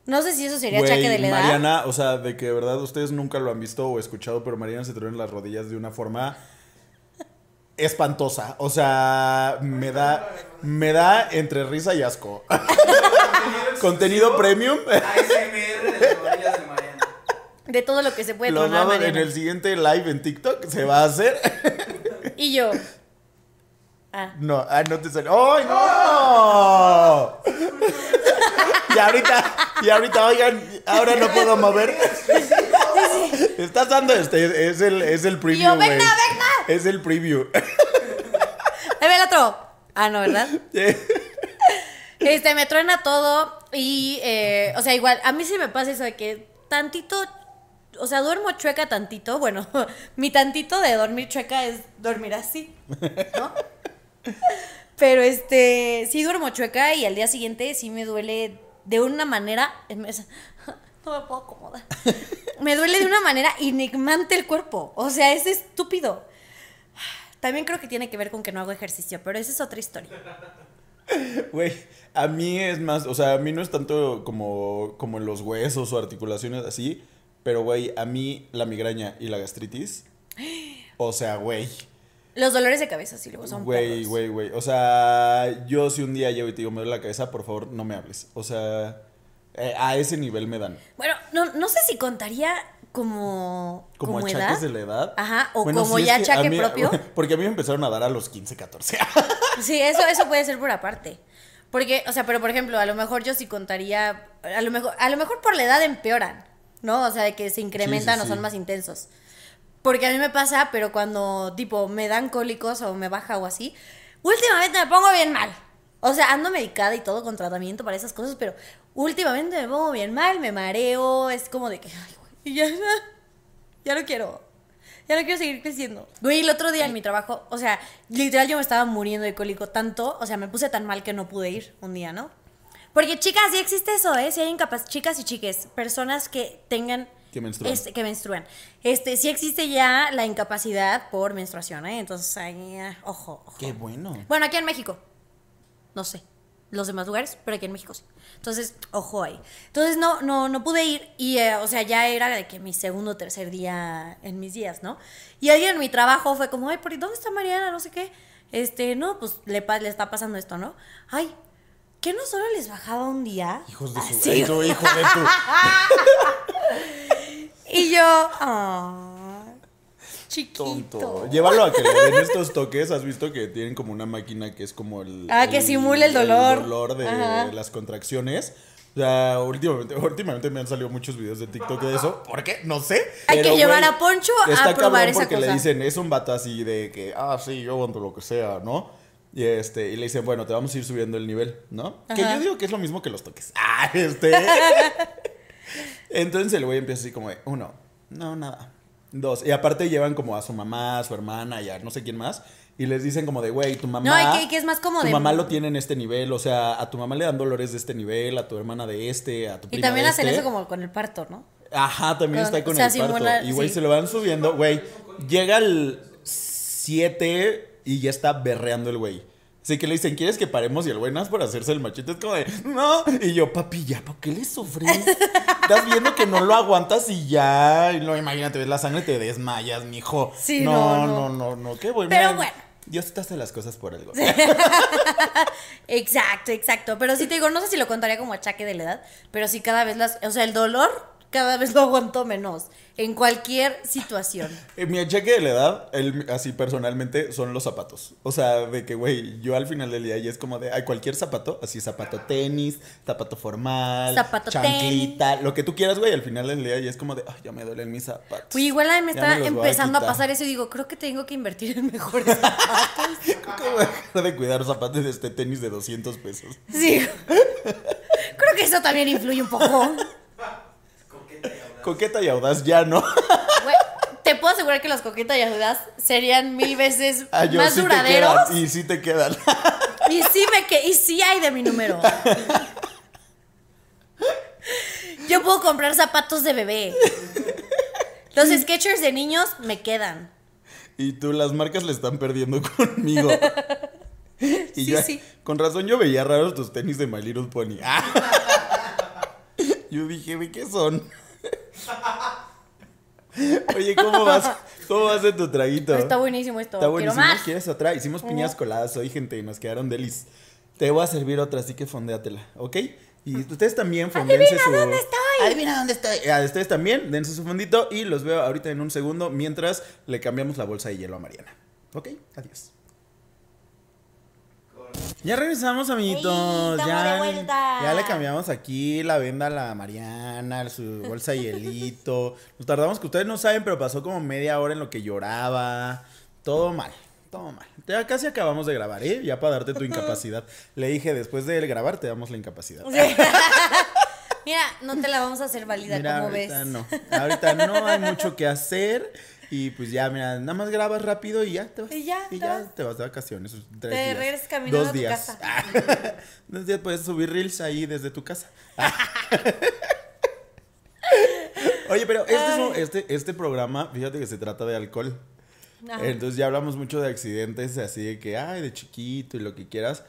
No sé si eso sería Güey, achaque de la edad. Mariana, o sea, de que de verdad ustedes nunca lo han visto o escuchado, pero Mariana se truena las rodillas de una forma espantosa. O sea, me da, me da entre risa y asco. [LAUGHS] Contenido premium. ASMR de las rodillas de Mariana. De todo lo que se puede Lo tronar vamos en Mariana. el siguiente live en TikTok. Se va a hacer. Y yo. Ah. No, ah, no te salió. ¡Ay, no! Y ahorita, y ahorita, oigan, ahora no puedo mover. Estás dando este, es el, es el preview, yo. ¡Vecna, vecna! Es el preview. Ahí ve el otro. Ah, no, ¿verdad? [LAUGHS] Este, me truena todo. Y, eh, o sea, igual, a mí sí me pasa eso de que tantito. O sea, duermo chueca tantito. Bueno, [LAUGHS] mi tantito de dormir chueca es dormir así, ¿no? Pero este, sí duermo chueca y al día siguiente sí me duele de una manera. [LAUGHS] No me puedo acomodar. Me duele de una manera enigmante el cuerpo. O sea, es estúpido. También creo que tiene que ver con que no hago ejercicio, pero esa es otra historia. Güey, a mí es más, o sea, a mí no es tanto como, como en los huesos o articulaciones así, pero güey, a mí la migraña y la gastritis, o sea, güey, Los dolores de cabeza, sí, luego son güey, güey, güey, o sea, yo si un día llego y te digo, me duele la cabeza, por favor, no me hables, o sea, eh, a ese nivel me dan. Bueno, no, no sé si contaría como, Como, como, achaques edad. de la edad. Ajá, o Bueno, como sí, ya achaque mí- propio. [LAUGHS] Porque a mí me empezaron a dar a los 15, 14. [LAUGHS] Sí, eso, eso puede ser por aparte. Porque, o sea, pero por ejemplo, a lo mejor yo sí contaría, a lo mejor, a lo mejor por la edad empeoran, ¿no? O sea, de que se incrementan sí, o son más intensos. Porque a mí me pasa, pero cuando, tipo, me dan cólicos o me baja o así, últimamente me pongo bien mal. O sea, ando medicada y todo con tratamiento para esas cosas, pero últimamente me pongo bien mal, me mareo, es como de que, ay, ya, ya no quiero. Ya no quiero seguir creciendo. Güey, el otro día en mi trabajo, o sea, literal yo me estaba muriendo de cólico tanto, o sea, me puse tan mal que no pude ir un día, ¿no? Porque chicas, sí existe eso, ¿eh? Si hay incapaz, chicas y chiques, personas que tengan... Que menstruan. Este, que menstruan. Este, sí existe ya la incapacidad por menstruación, ¿eh? Entonces, ahí, eh, ojo, ojo. Qué bueno. Bueno, aquí en México. No sé. Los demás lugares, pero aquí en México sí. Entonces, ojo ahí. Entonces no, no, no pude ir. Y, eh, o sea, ya era de que mi segundo o tercer día en mis días, ¿no? Y alguien en mi trabajo fue como, ay, ¿por dónde está Mariana? No sé qué. Este, no, pues le, le está pasando esto, ¿no? Ay, ¿qué no solo les bajaba un día? Hijos de su. Ay, tu hijo de tu. [LAUGHS] [LAUGHS] Y yo, ah, chiquito. Tonto. Llévalo a que le den estos toques. ¿Has visto que tienen como una máquina que es como el. Ah, que simula el dolor. El dolor de Ajá. las contracciones. O sea, últimamente, últimamente me han salido muchos videos de TikTok de eso. ¿Por qué? No sé. Hay que llevar a Poncho a probar esa porque le dicen, es un vato así de que, ah, sí, yo aguanto lo que sea, ¿no? Y, este, y le dicen, bueno, te vamos a ir subiendo el nivel, ¿no? Que yo digo que es lo mismo que los toques. [LAUGHS] Ah, este. [LAUGHS] Entonces el güey empieza así como de, uno, no, nada. Dos. Y aparte llevan como a su mamá, a su hermana y a no sé quién más. Y les dicen como de, güey, tu mamá. No, y que- que es más como Tu de- mamá lo tiene en este nivel. O sea, a tu mamá le dan dolores de este nivel, a tu hermana de este, a tu Y prima también de hacen este. eso como con el parto, ¿no? Ajá, también Con- está con o sea, el parto. y güey, sí. se lo van subiendo. Güey, llega el 7 y ya está berreando el güey. Así que le dicen, ¿quieres que paremos? Y el más por hacerse el machete, es como de, no. Y yo, papi, ya, ¿por qué le sufres? Estás viendo que no lo aguantas y ya. Y no, imagínate, ves la sangre, te desmayas, mijo. Sí, no, no, no, no. qué bueno. Pero bueno. Dios te hace las cosas por algo. [LAUGHS] Exacto, exacto. Pero sí te digo, no sé si lo contaría como achaque de la edad, pero sí cada vez las, o sea, el dolor cada vez lo aguanto menos en cualquier situación. Mi achaque de la edad, el- así personalmente, son los zapatos. O sea, de que, güey, yo al final del día ya es como de, ay, cualquier zapato, así zapato tenis, zapato formal, Zapato chanclita, lo que tú quieras, güey, al final del día ya es como de, ay, ya me duelen mis zapatos. Uy, igual a mí me está me a empezando a, pasar eso y digo, creo que tengo que invertir en mejores zapatos. [LAUGHS] A dejar de cuidar zapatos de este tenis de 200 pesos. Sí. [LAUGHS] Creo que eso también influye un poco. Coqueta y audaz. Coqueta y audaz ya, ¿no? Te puedo asegurar que los coquetas y audaz serían mil veces [LAUGHS] Ah, yo más sí te duraderos. quedan, y sí te quedan. Y sí me que y sí hay de mi número. Yo puedo comprar zapatos de bebé. Los Skechers de niños me quedan. Y tú, las marcas le están perdiendo [LAUGHS] conmigo. Y Sí, yo, sí. con razón yo veía raros tus tenis de My Little Pony. [LAUGHS] Yo dije, ¿de qué son? Oye, ¿cómo vas? ¿Cómo vas de tu traguito? Está buenísimo esto. Está Quiero buenísimo. más. ¿Quieres otra? Hicimos piñas coladas hoy, gente, y nos quedaron delis. Te voy a servir otra, así que fondéatela, ¿ok? Y ustedes también fondéense su... dónde estoy! Adivina dónde estoy. Ah, ustedes también, dense su fondito y los veo ahorita en un segundo mientras le cambiamos la bolsa de hielo a Mariana. ¿Ok? Adiós. Ya regresamos, amiguitos. Ey, ya, de vuelta. ya le cambiamos aquí la venda a la Mariana, su bolsa de hielito. Nos tardamos, que ustedes no saben, pero pasó como media hora en lo que lloraba. Todo mal, todo mal. Ya casi acabamos de grabar, ¿eh? Ya para darte tu incapacidad. Le dije, después de grabar te damos la incapacidad. [LAUGHS] Mira, no te la vamos a hacer válida, Mira, como ves. ahorita no. Ahorita no hay mucho que hacer. Y pues ya, mira, nada más grabas rápido y ya te vas. Y ya, y te ya vas. te vas de vacaciones. Tres Te días. regresas caminando Dos a tu días. casa. [LAUGHS] Dos días puedes subir reels ahí desde tu casa. [LAUGHS] Oye, pero este, este, este programa, fíjate que se trata de alcohol. Ajá. Entonces ya hablamos mucho de accidentes, así de que, ay, de chiquito y lo que quieras.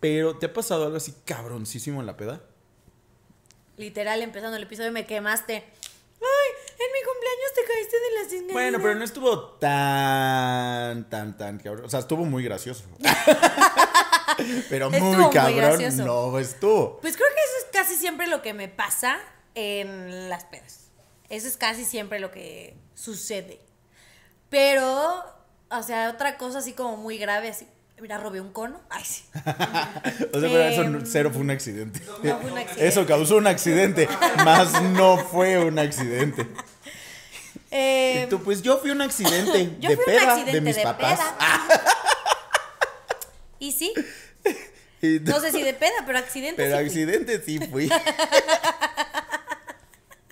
Pero, ¿te ha pasado algo así cabroncísimo en la peda? Literal, empezando el episodio me quemaste. Ay, en mi cumpleaños caíste de las escaleras. Bueno, pero no estuvo tan, tan, tan cabrón. O sea, estuvo muy gracioso. [LAUGHS] pero Estuvo muy muy cabrón gracioso. no estuvo. Pues creo que eso es casi siempre lo que me pasa en las pedas. Eso es casi siempre lo que sucede. Pero, o sea, otra cosa así como muy grave, así. Mira, robé un cono. Ay, sí. [LAUGHS] O sea, pero eso no- Em, cero fue un accidente. no fue un [LAUGHS] accidente. Eso causó un accidente, más no fue un accidente. Eh, y tú, pues yo fui un accidente [LAUGHS] yo de fui peda un accidente de mis papás. peda. [LAUGHS] Y sí, Y no sé si de peda, pero accidente pero sí fui. accidente sí fui. [LAUGHS]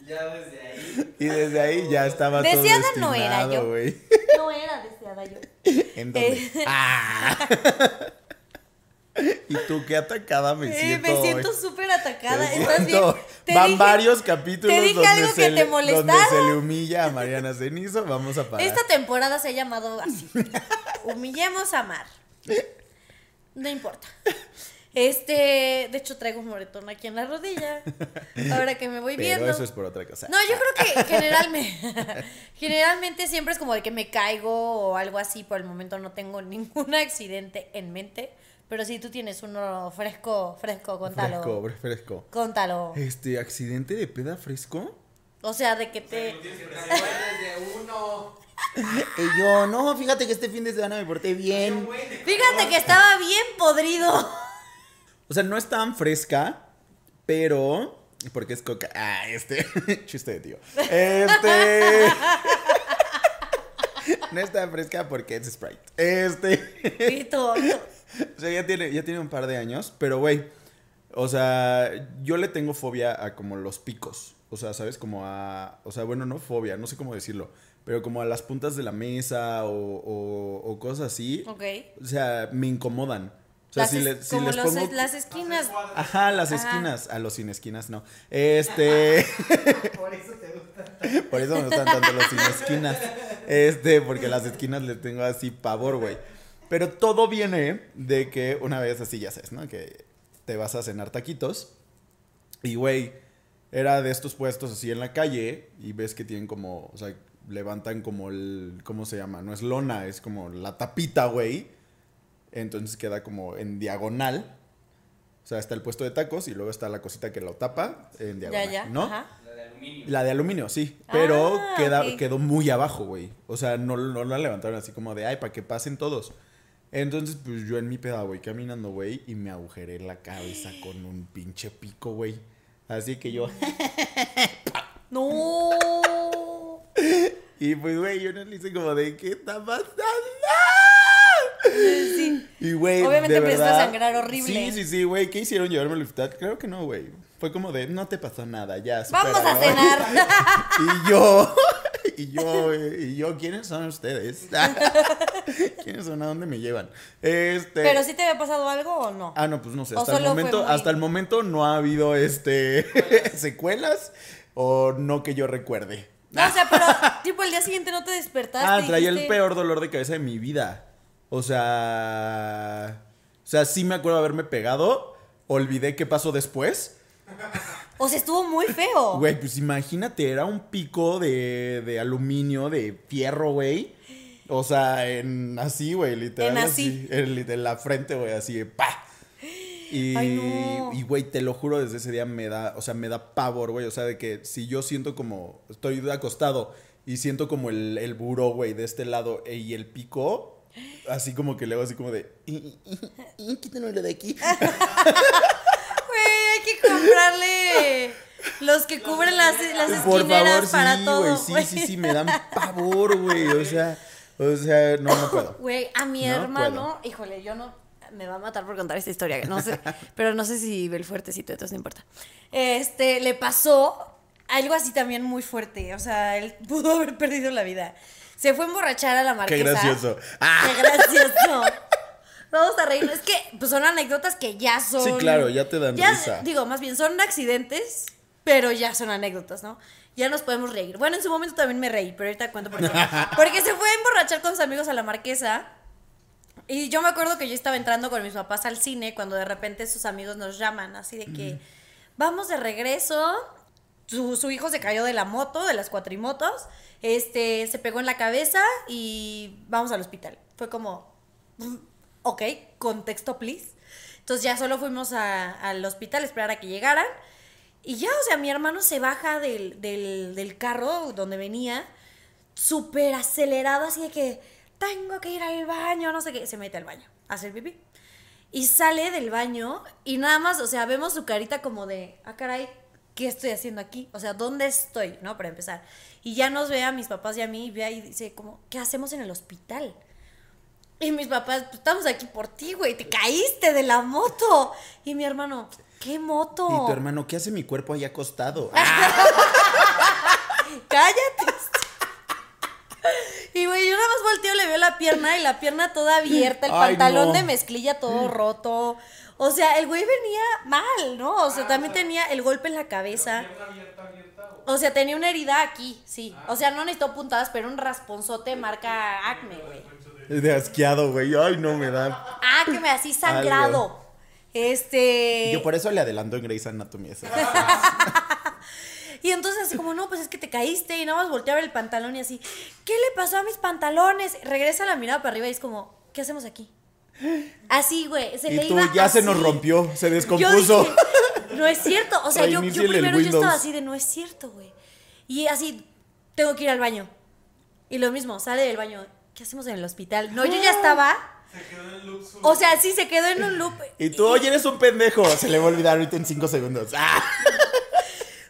Ya desde ahí. Y desde ahí ya estaba todo Deseada no era yo. No era deseada yo. ¿En dónde? Eh. ¡Ah! ¿Y tú qué atacada me Eh, siento? me siento súper atacada. ¿Estás bien? Te Van dije- varios capítulos te dije donde, algo se que le, te donde se le humilla a Mariana Cenizo. Vamos a parar. Esta temporada se ha llamado así. Humillemos a Mar. No importa. Este, de hecho traigo un moretón aquí en la rodilla. Ahora que me voy Pero viendo. eso es por otra cosa. No, yo creo que generalmente, [LAUGHS] generalmente siempre es como de que me caigo o algo así. Por el momento no tengo ningún accidente en mente. Pero si tú tienes uno fresco, fresco, contalo. Fresco, fresco. Contalo. Este, ¿accidente de peda fresco? O sea, de que te... Pero desde uno. [LAUGHS] Y yo, no, fíjate que este fin de semana me porté bien. Fíjate que estaba bien podrido. O sea, no es tan fresca, pero. Porque es coca. Ah, este. [LAUGHS] Chiste de tío. Este. [LAUGHS] no es tan fresca porque es Sprite. Este. Tú, [LAUGHS] O sea, ya tiene, ya tiene un par de años, pero güey. O sea, yo le tengo fobia a como los picos. O sea, ¿sabes? Como a. O sea, bueno, no fobia, no sé cómo decirlo. Pero como a las puntas de la mesa o, o- o cosas así. Ok. O sea, me incomodan. O sea, Las si, es- le- si como les los- pongo. las esquinas. Ajá, las Ajá. esquinas. A los sin esquinas, no. Este. [LAUGHS] Por eso te gusta. [LAUGHS] Por eso me gustan tanto los sin esquinas. Este, porque las esquinas les tengo así pavor, güey. Pero todo viene de que una vez así, ya sabes, ¿no? Que te vas a cenar taquitos. Y, güey, era de estos puestos así en la calle. Y ves que tienen como, o sea, levantan como el, ¿cómo se llama? No es lona, es como la tapita, güey. Entonces queda como en diagonal. O sea, está el puesto de tacos y luego está la cosita que lo tapa en Ya, diagonal, ya. ¿no? Ajá. La de aluminio. La de aluminio, sí. Pero Ah, queda, quedó muy abajo, güey. O sea, no, no la levantaron así como de, ay, para que pasen todos. Entonces, pues yo en mi peda, güey, caminando, güey, y me agujeré la cabeza con un pinche pico, güey. Así que yo. [LAUGHS] No. [LAUGHS] Y pues, güey, yo no le hice como de, ¿qué está pasando? Sí. Y, güey, Obviamente empezaste a sangrar horrible. Sí, sí, sí, güey. ¿Qué hicieron? ¿Llevarme al hospital? Creo que no, güey. Fue como de, no te pasó nada, ya. Vamos a supéralo". cenar. [LAUGHS] Y yo, y yo, y yo, ¿quiénes son ustedes? [LAUGHS] ¿Quiénes son? ¿A dónde me llevan? Este. Pero sí te había pasado algo o no. Ah, no, pues no sé. ¿O Hasta el momento, muy- hasta el momento no ha habido este [LAUGHS] secuelas o no que yo recuerde. No, o sea, pero tipo el día siguiente no te despertaste. Ah, traía el peor dolor de cabeza de mi vida. O sea, o sea, sí me acuerdo haberme pegado. Olvidé qué pasó después. O sea, estuvo muy feo. Güey, pues imagínate, era un pico de, de aluminio, de fierro, güey. O sea, en así, güey, literal. En así. En, lit- en la frente, güey, así, de pa. Y, no. güey, te lo juro, desde ese día me da, o sea, me da pavor, güey. O sea, de que si yo siento como, estoy acostado y siento como el, el buró, güey, de este lado e- y el pico, así como que le hago así como de, "Y- y- y- y, quítanoslo de aquí. [LAUGHS] Güey, hay que comprarle los que cubren las, las Por esquineras para todo. sí, sí, sí, me dan pavor, güey. O sea, o sea, no, no puedo. [COUGHS] Güey, a mi No hermano, híjole, yo no. Me va a matar por contar esta historia, no sé, [LAUGHS] pero no sé si ve el fuertecito, entonces no importa. Este, le pasó algo así también muy fuerte, o sea, él [LAUGHS] pudo haber perdido la vida. Se fue a emborrachar a la Qué marquesa. gracioso. Ah, Qué gracioso. [LAUGHS] Vamos a reírnos. Es que pues, son anécdotas que ya son. Sí, claro, ya te dan risa. Digo, más bien son accidentes, pero ya son anécdotas, ¿no? Ya nos podemos reír. Bueno, en su momento también me reí, pero ahorita cuento por qué. Porque se fue a emborrachar con sus amigos a la marquesa. Y yo me acuerdo que yo estaba entrando con mis papás al cine cuando de repente sus amigos nos llaman, así de que vamos de regreso. Su, su hijo se cayó de la moto, de las cuatrimotos. Este, se pegó en la cabeza y vamos al hospital. Fue como, "Mm, ok, contexto, please. Entonces ya solo fuimos a- al hospital a esperar a que llegaran. Y ya, o sea, mi hermano se baja del, del, del carro donde venía, súper acelerado, así de que tengo que ir al baño, no sé qué. Se mete al baño, a hacer pipí. Y sale del baño y nada más, o sea, vemos su carita como de, ah, caray, ¿qué estoy haciendo aquí? O sea, ¿dónde estoy? ¿No? Para empezar. Y ya nos ve a mis papás y a mí y ve ahí y dice, como, ¿qué hacemos en el hospital? Y mis papás, pues estamos aquí por ti, güey, te caíste de la moto. Y mi hermano, ¿qué moto? Y tu hermano, ¿qué hace mi cuerpo ahí acostado? Ah, [LAUGHS] cállate. Y güey, yo nada más volteo, le veo la pierna y la pierna toda abierta, el Ay, pantalón no. de mezclilla todo roto. O sea, el güey venía mal, ¿no? O sea, también tenía el golpe en la cabeza. Pierna abierta, abierta. o- O sea, tenía una herida aquí, sí. O sea, no necesitó puntadas, pero un rasponzote marca acme, güey. De asqueado, güey. Ay, no me da. Acme, así sangrado. Este. Yo por eso le adelanto en Grey's Anatomy. [LAUGHS] Y entonces así como, no, pues es que te caíste y nada más volteé a ver el pantalón y así, ¿qué le pasó a mis pantalones? Regresa la mirada para arriba y es como, ¿qué hacemos aquí? Así, güey, se le Y tú, iba ya se nos rompió, se Yo descompuso. dije, no es cierto. O sea, yo, yo primero yo estaba así de, no es cierto, güey. Y así, tengo que ir al baño. Y lo mismo, sale del baño. ¿Qué hacemos en el hospital? No, yo ya [GASPS] estaba. Se quedó en loop O sea, sí, se quedó en un loop. Y tú, oye, eres un pendejo. Se le va a olvidar ahorita en cinco segundos. ¡Ah!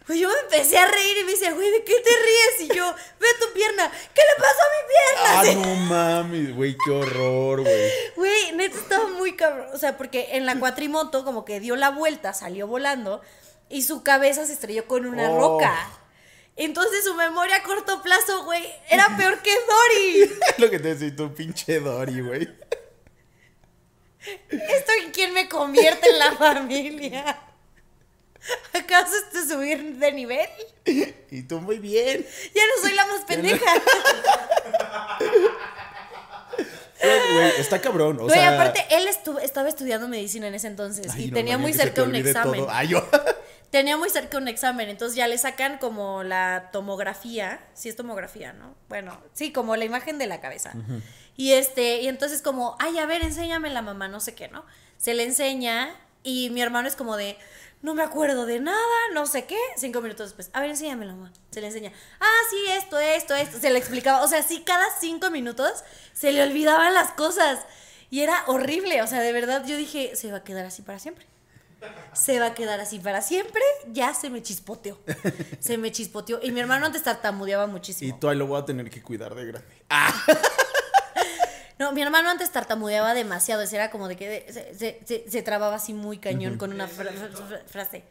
Pues yo me empecé a reír y me dice, güey, ¿de qué te ríes? Y yo, ve tu pierna. ¿Qué le pasó a mi pierna? Ah, no mames, güey, qué horror, güey. Güey, neta estaba muy cabrón. O sea, porque en la cuatrimoto como que dio la vuelta, salió volando y su cabeza se estrelló con una Oh. roca. Entonces su memoria a corto plazo, güey, era peor que Dory. [LAUGHS] Lo que te decía tu pinche Dory, güey. ¿Esto en quién me convierte en la familia? ¿Acaso esto es subir de nivel? Y tú muy bien. Ya no soy la más pendeja. Güey, está cabrón. O Güey, sea, aparte, él estu- estaba estudiando medicina en ese entonces ay, y no, tenía muy cerca te un examen. Ay, yo. Tenía muy cerca un examen, entonces ya le sacan como la tomografía, sí es tomografía, ¿no? Bueno, sí, como la imagen de la cabeza. Y este, y entonces como, ay, a ver, enséñame la mamá, no sé qué, ¿no? Se le enseña y mi hermano es como de, no me acuerdo de nada, no sé qué. Cinco minutos después, a ver, enséñame la mamá. Se le enseña, ah, sí, esto, esto, esto. Se le explicaba, o sea, sí, cada cinco minutos se le olvidaban las cosas. Y era horrible, o sea, de verdad yo dije, se va a quedar así para siempre se va a quedar así para siempre. Ya se me chispoteó. Se me chispoteó. Y mi hermano antes tartamudeaba Y muchísimo. tú ahí lo voy a tener que cuidar de grande. Ah, No, mi hermano antes tartamudeaba demasiado. ese Era como de que se, se- se- se trababa así muy cañón con una fra- fra- fra- frase.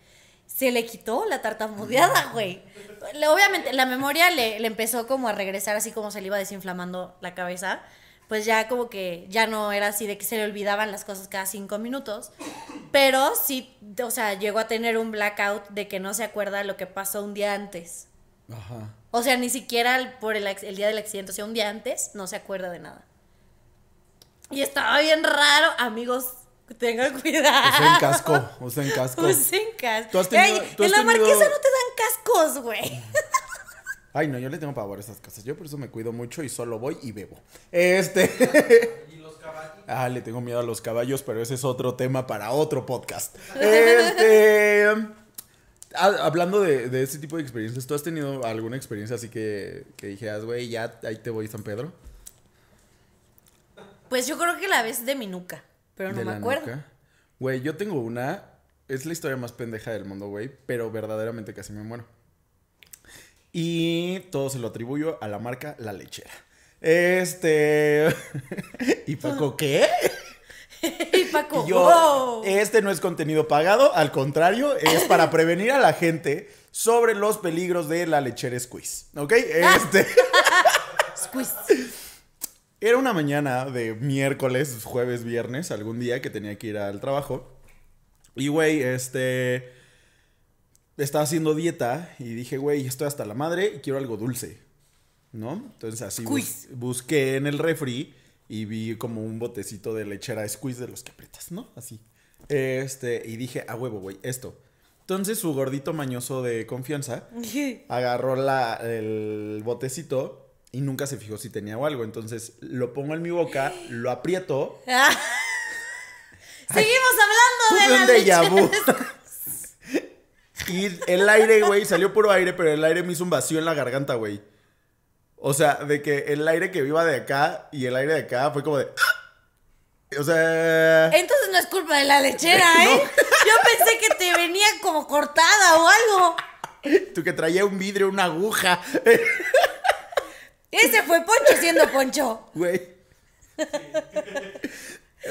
Se le quitó la tartamudeada, güey. Le- Obviamente, la memoria le, le empezó como a regresar así como se le iba desinflamando la cabeza. Pues ya como que ya no era así de que se le olvidaban las cosas cada cinco minutos. Pero sí, o sea, llegó a tener un blackout de que no se acuerda lo que pasó un día antes. Ajá. O sea, ni siquiera el- por el, día del accidente, o sea, un día antes no se acuerda de nada. Y estaba bien raro, amigos, tengan cuidado. Usen [LAUGHS] casco, usen casco. Usen casco. ¿Tú has tenido- Ey, tú has en la tenido- marquesa no te dan cascos, güey. [LAUGHS] Ay, no, yo le tengo pavor a esas cosas. Yo por eso me cuido mucho y solo voy y bebo. Este. [LAUGHS] Y los caballos. Ah, le tengo miedo a los caballos, pero ese es otro tema para otro podcast. Este. ha- Hablando de, de ese tipo de experiencias, ¿tú has tenido alguna experiencia así que, que dijeras, güey, ya ahí te voy, San Pedro? Pues yo creo que la vez de mi nuca, pero no de me la acuerdo. nuca. Güey, yo tengo una. Es la historia más pendeja del mundo, güey. Pero verdaderamente casi me muero. Y todo se lo atribuyo a la marca La Lechera. Este. [LAUGHS] ¿Y Paco qué? [LAUGHS] y Paco, Y yo, wow. este no es contenido pagado, al contrario, es para [LAUGHS] prevenir a la gente sobre los peligros de la lechera squeeze. ¿Ok? Este. Squeeze. Era una mañana de miércoles, jueves, viernes, algún día que tenía que ir al trabajo. Y, güey, este... Estaba haciendo dieta y dije, güey, estoy hasta la madre y quiero algo dulce. ¿No? Entonces así bus- busqué en el refri y vi como un botecito de lechera squeeze de los que aprietas, ¿no? Así. Este, y dije, a huevo, güey, esto. Entonces su gordito mañoso de confianza [LAUGHS] agarró la, el botecito y nunca se fijó si tenía o algo. Entonces lo pongo en mi boca, lo aprieto. [LAUGHS] Seguimos hablando de la un déjà leche. vu. Y el aire, güey, salió puro aire, pero el aire me hizo un vacío en la garganta, güey. O sea, de que el aire que iba de acá y el aire de acá fue como de. O sea. Entonces no es culpa de la lechera, [LAUGHS] ¿eh? Yo pensé que te venía como cortada o algo. Tú que traía un vidrio, una aguja. Ese fue Poncho siendo Poncho. Güey.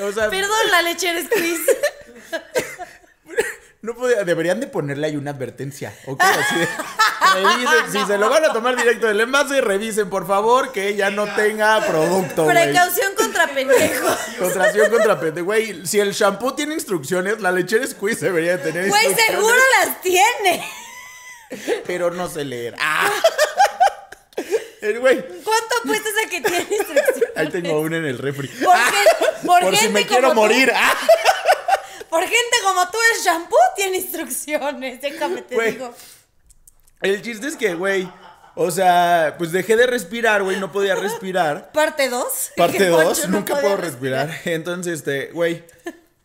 O sea, Perdón, la lechera squeeze. [LAUGHS] no podía, deberían de ponerle ahí una advertencia, ¿ok? Así de, Revisen, si se lo van a tomar directo del envase, revisen por favor que ya no tenga producto, güey. Precaución contra pendejos. Contracción contra pende, güey. Si el shampoo tiene instrucciones, la lechera squeeze debería de tener Güey, seguro las tiene. Pero no sé leer. ¡Ah! El güey. ¿Cuánto apuestas a que tiene instrucciones? Ahí tengo uno en el refri. Por, gen- por Por si me quiero tú- morir. ¡Ah! Por gente como tú, el shampoo tiene instrucciones. Déjame te Güey. digo. El chiste es que, güey. O sea, pues dejé de respirar, güey. No podía respirar. [LAUGHS] Parte 2. Parte [LAUGHS] 2, nunca puedo respirar. Entonces, este, güey,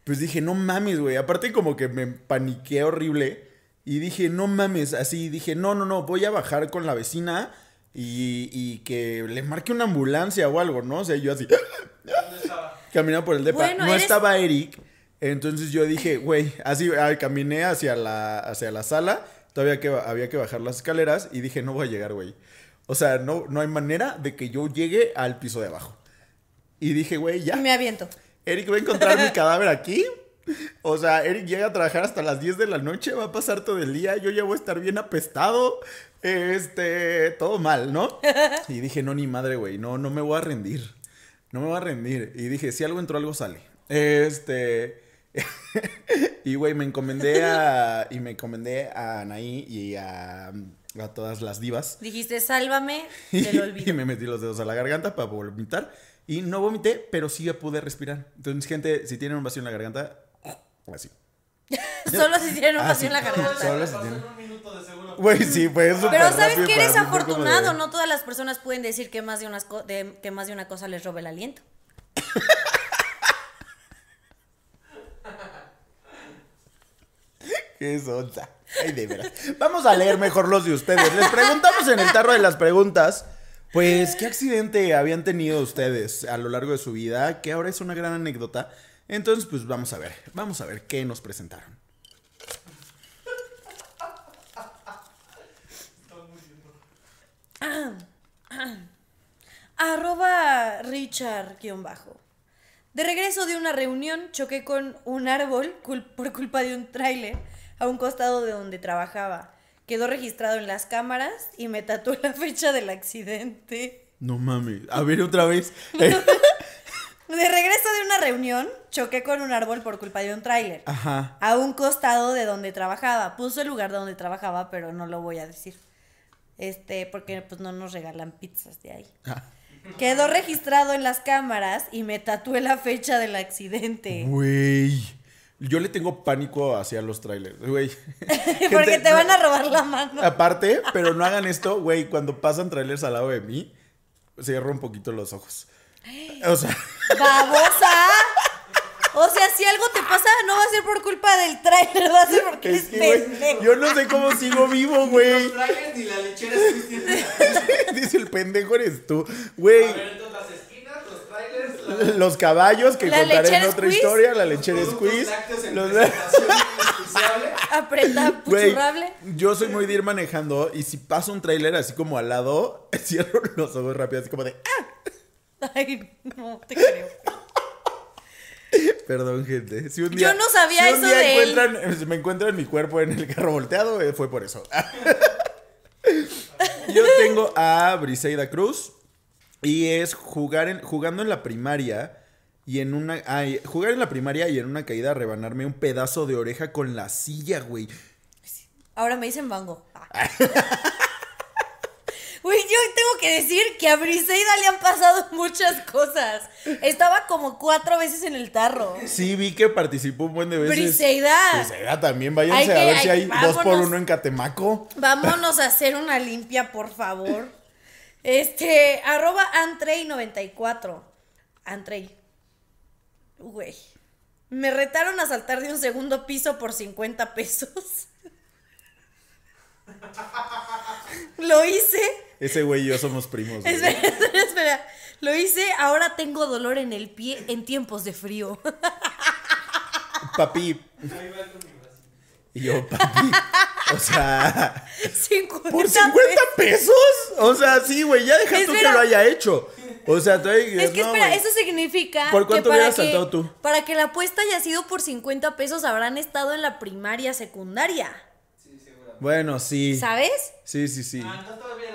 pues dije, no mames, güey. Aparte como que me paniqué horrible y dije, no mames, así dije, no, no, no, voy a bajar con la vecina y, y que le marque una ambulancia o algo, ¿no? O sea, yo así, ¿Dónde estaba? [LAUGHS] caminando por el depa. Bueno, no eres- estaba Eric, entonces yo dije, güey, así ah, caminé hacia la, hacia la sala, todavía que, había que bajar las escaleras y dije, no voy a llegar, güey. O sea, no, no hay manera de que yo llegue al piso de abajo. Y dije, güey, ya. Me aviento. Eric va a encontrar mi [LAUGHS] cadáver aquí. O sea, Eric llega a trabajar hasta las 10 de la noche, va a pasar todo el día, yo ya voy a estar bien apestado. Este, todo mal, ¿no? [LAUGHS] Y dije, no, ni madre, güey, no, no me voy a rendir. No me voy a rendir. Y dije, si algo entró, algo sale. Este. [LAUGHS] y güey, me encomendé a. Y me encomendé a Anaí y a, a todas las divas. Dijiste, sálvame [LAUGHS] Y, del y olvido. me metí los dedos a la garganta para vomitar. Y no vomité, pero sí pude respirar. Entonces, gente, si tienen un vacío en la garganta, así. [LAUGHS] Solo si tienen un Ah, vacío en la garganta. Solo un minuto de seguro. Güey, sí, súper Pero sabes que eres de- afortunado, no todas las personas pueden decir que más de, unas co- de- que más de una cosa les robe el aliento. Qué sonza. Ay, de veras. Vamos a leer mejor los de ustedes. Les preguntamos en el tarro de las preguntas. Pues, ¿qué accidente habían tenido ustedes a lo largo de su vida? Que ahora es una gran anécdota. Entonces, pues vamos a ver. Vamos a ver qué nos presentaron. Arroba Richard guion bajo. De regreso de una reunión, choqué con un árbol por culpa de un tráiler a un costado de donde trabajaba. Quedó registrado en las cámaras y me tatué la fecha del accidente. No mames. A ver otra vez. [LAUGHS] De regreso de una reunión, choqué con un árbol por culpa de un tráiler. Ajá. A un costado de donde trabajaba. Puso el lugar de donde trabajaba, pero no lo voy a decir. Este, porque pues no nos regalan pizzas de ahí. Ah. Quedó registrado en las cámaras y me tatué la fecha del accidente. Güey. Yo le tengo pánico hacia los trailers, güey. [LAUGHS] Porque te van a robar la mano. Aparte, pero no hagan esto, güey, cuando pasan trailers al lado de mí, cierro un poquito los ojos. O sea, [LAUGHS] ¡Babosa! O sea, si algo te pasa, no va a ser por culpa del tráiler, va a ser porque es eres pendejo. yo no sé cómo sigo vivo, güey. Los trailers ni la lechera. [LAUGHS] Dice el pendejo eres tú. Güey, A ver, entonces las esquinas, los trailers, los [LAUGHS] los caballos que La contaré en otra squeeze. historia, la lechera squeeze. en los-. [LAUGHS] Apreta, puchurrable. yo soy muy de ir manejando y si pasa un trailer así como al lado, [LAUGHS] cierro los ojos rápido, así como de, ah, Ay, no te creo. perdón, gente. Si un Yo no sabía si un eso día de él. encuentran, si me encuentran mi cuerpo en el carro volteado, eh, fue por eso. Yo tengo a Briseida Cruz y es jugar en, jugando en la primaria y en una ay, jugar en la primaria y en una caída rebanarme un pedazo de oreja con la silla, güey. Ahora me dicen bango. Ah. [LAUGHS] Güey, yo tengo que decir que a Briseida le han pasado muchas cosas. Estaba como cuatro veces en el tarro. Sí, vi que participó un buen de veces. Briseida. Briseida también, váyanse que- a ver si hay- dos por uno en Catemaco. Vámonos a hacer una limpia, por favor. Este, arroba Antrey94. Antrey. Güey. Me retaron a saltar de un segundo piso por 50 pesos. [LAUGHS] Lo hice. Ese güey y yo somos primos. güey. Espera, espera, espera. Lo hice, ahora tengo dolor en el pie en tiempos de frío. [LAUGHS] Papi. Ahí va con mi brazo. Y yo, papi. O sea, [LAUGHS] 50 ¿por 50 pesos? O sea, sí, güey, ya deja tú que lo haya hecho. O sea, todavía Es que no, espera, güey. eso significa ¿Por que cuánto para hubieras que, saltado tú? para que la apuesta haya sido por 50 pesos habrán estado en la primaria, secundaria. Sí, seguramente. Bueno, sí. ¿Sabes? Sí, sí, sí. Ah, no, todavía.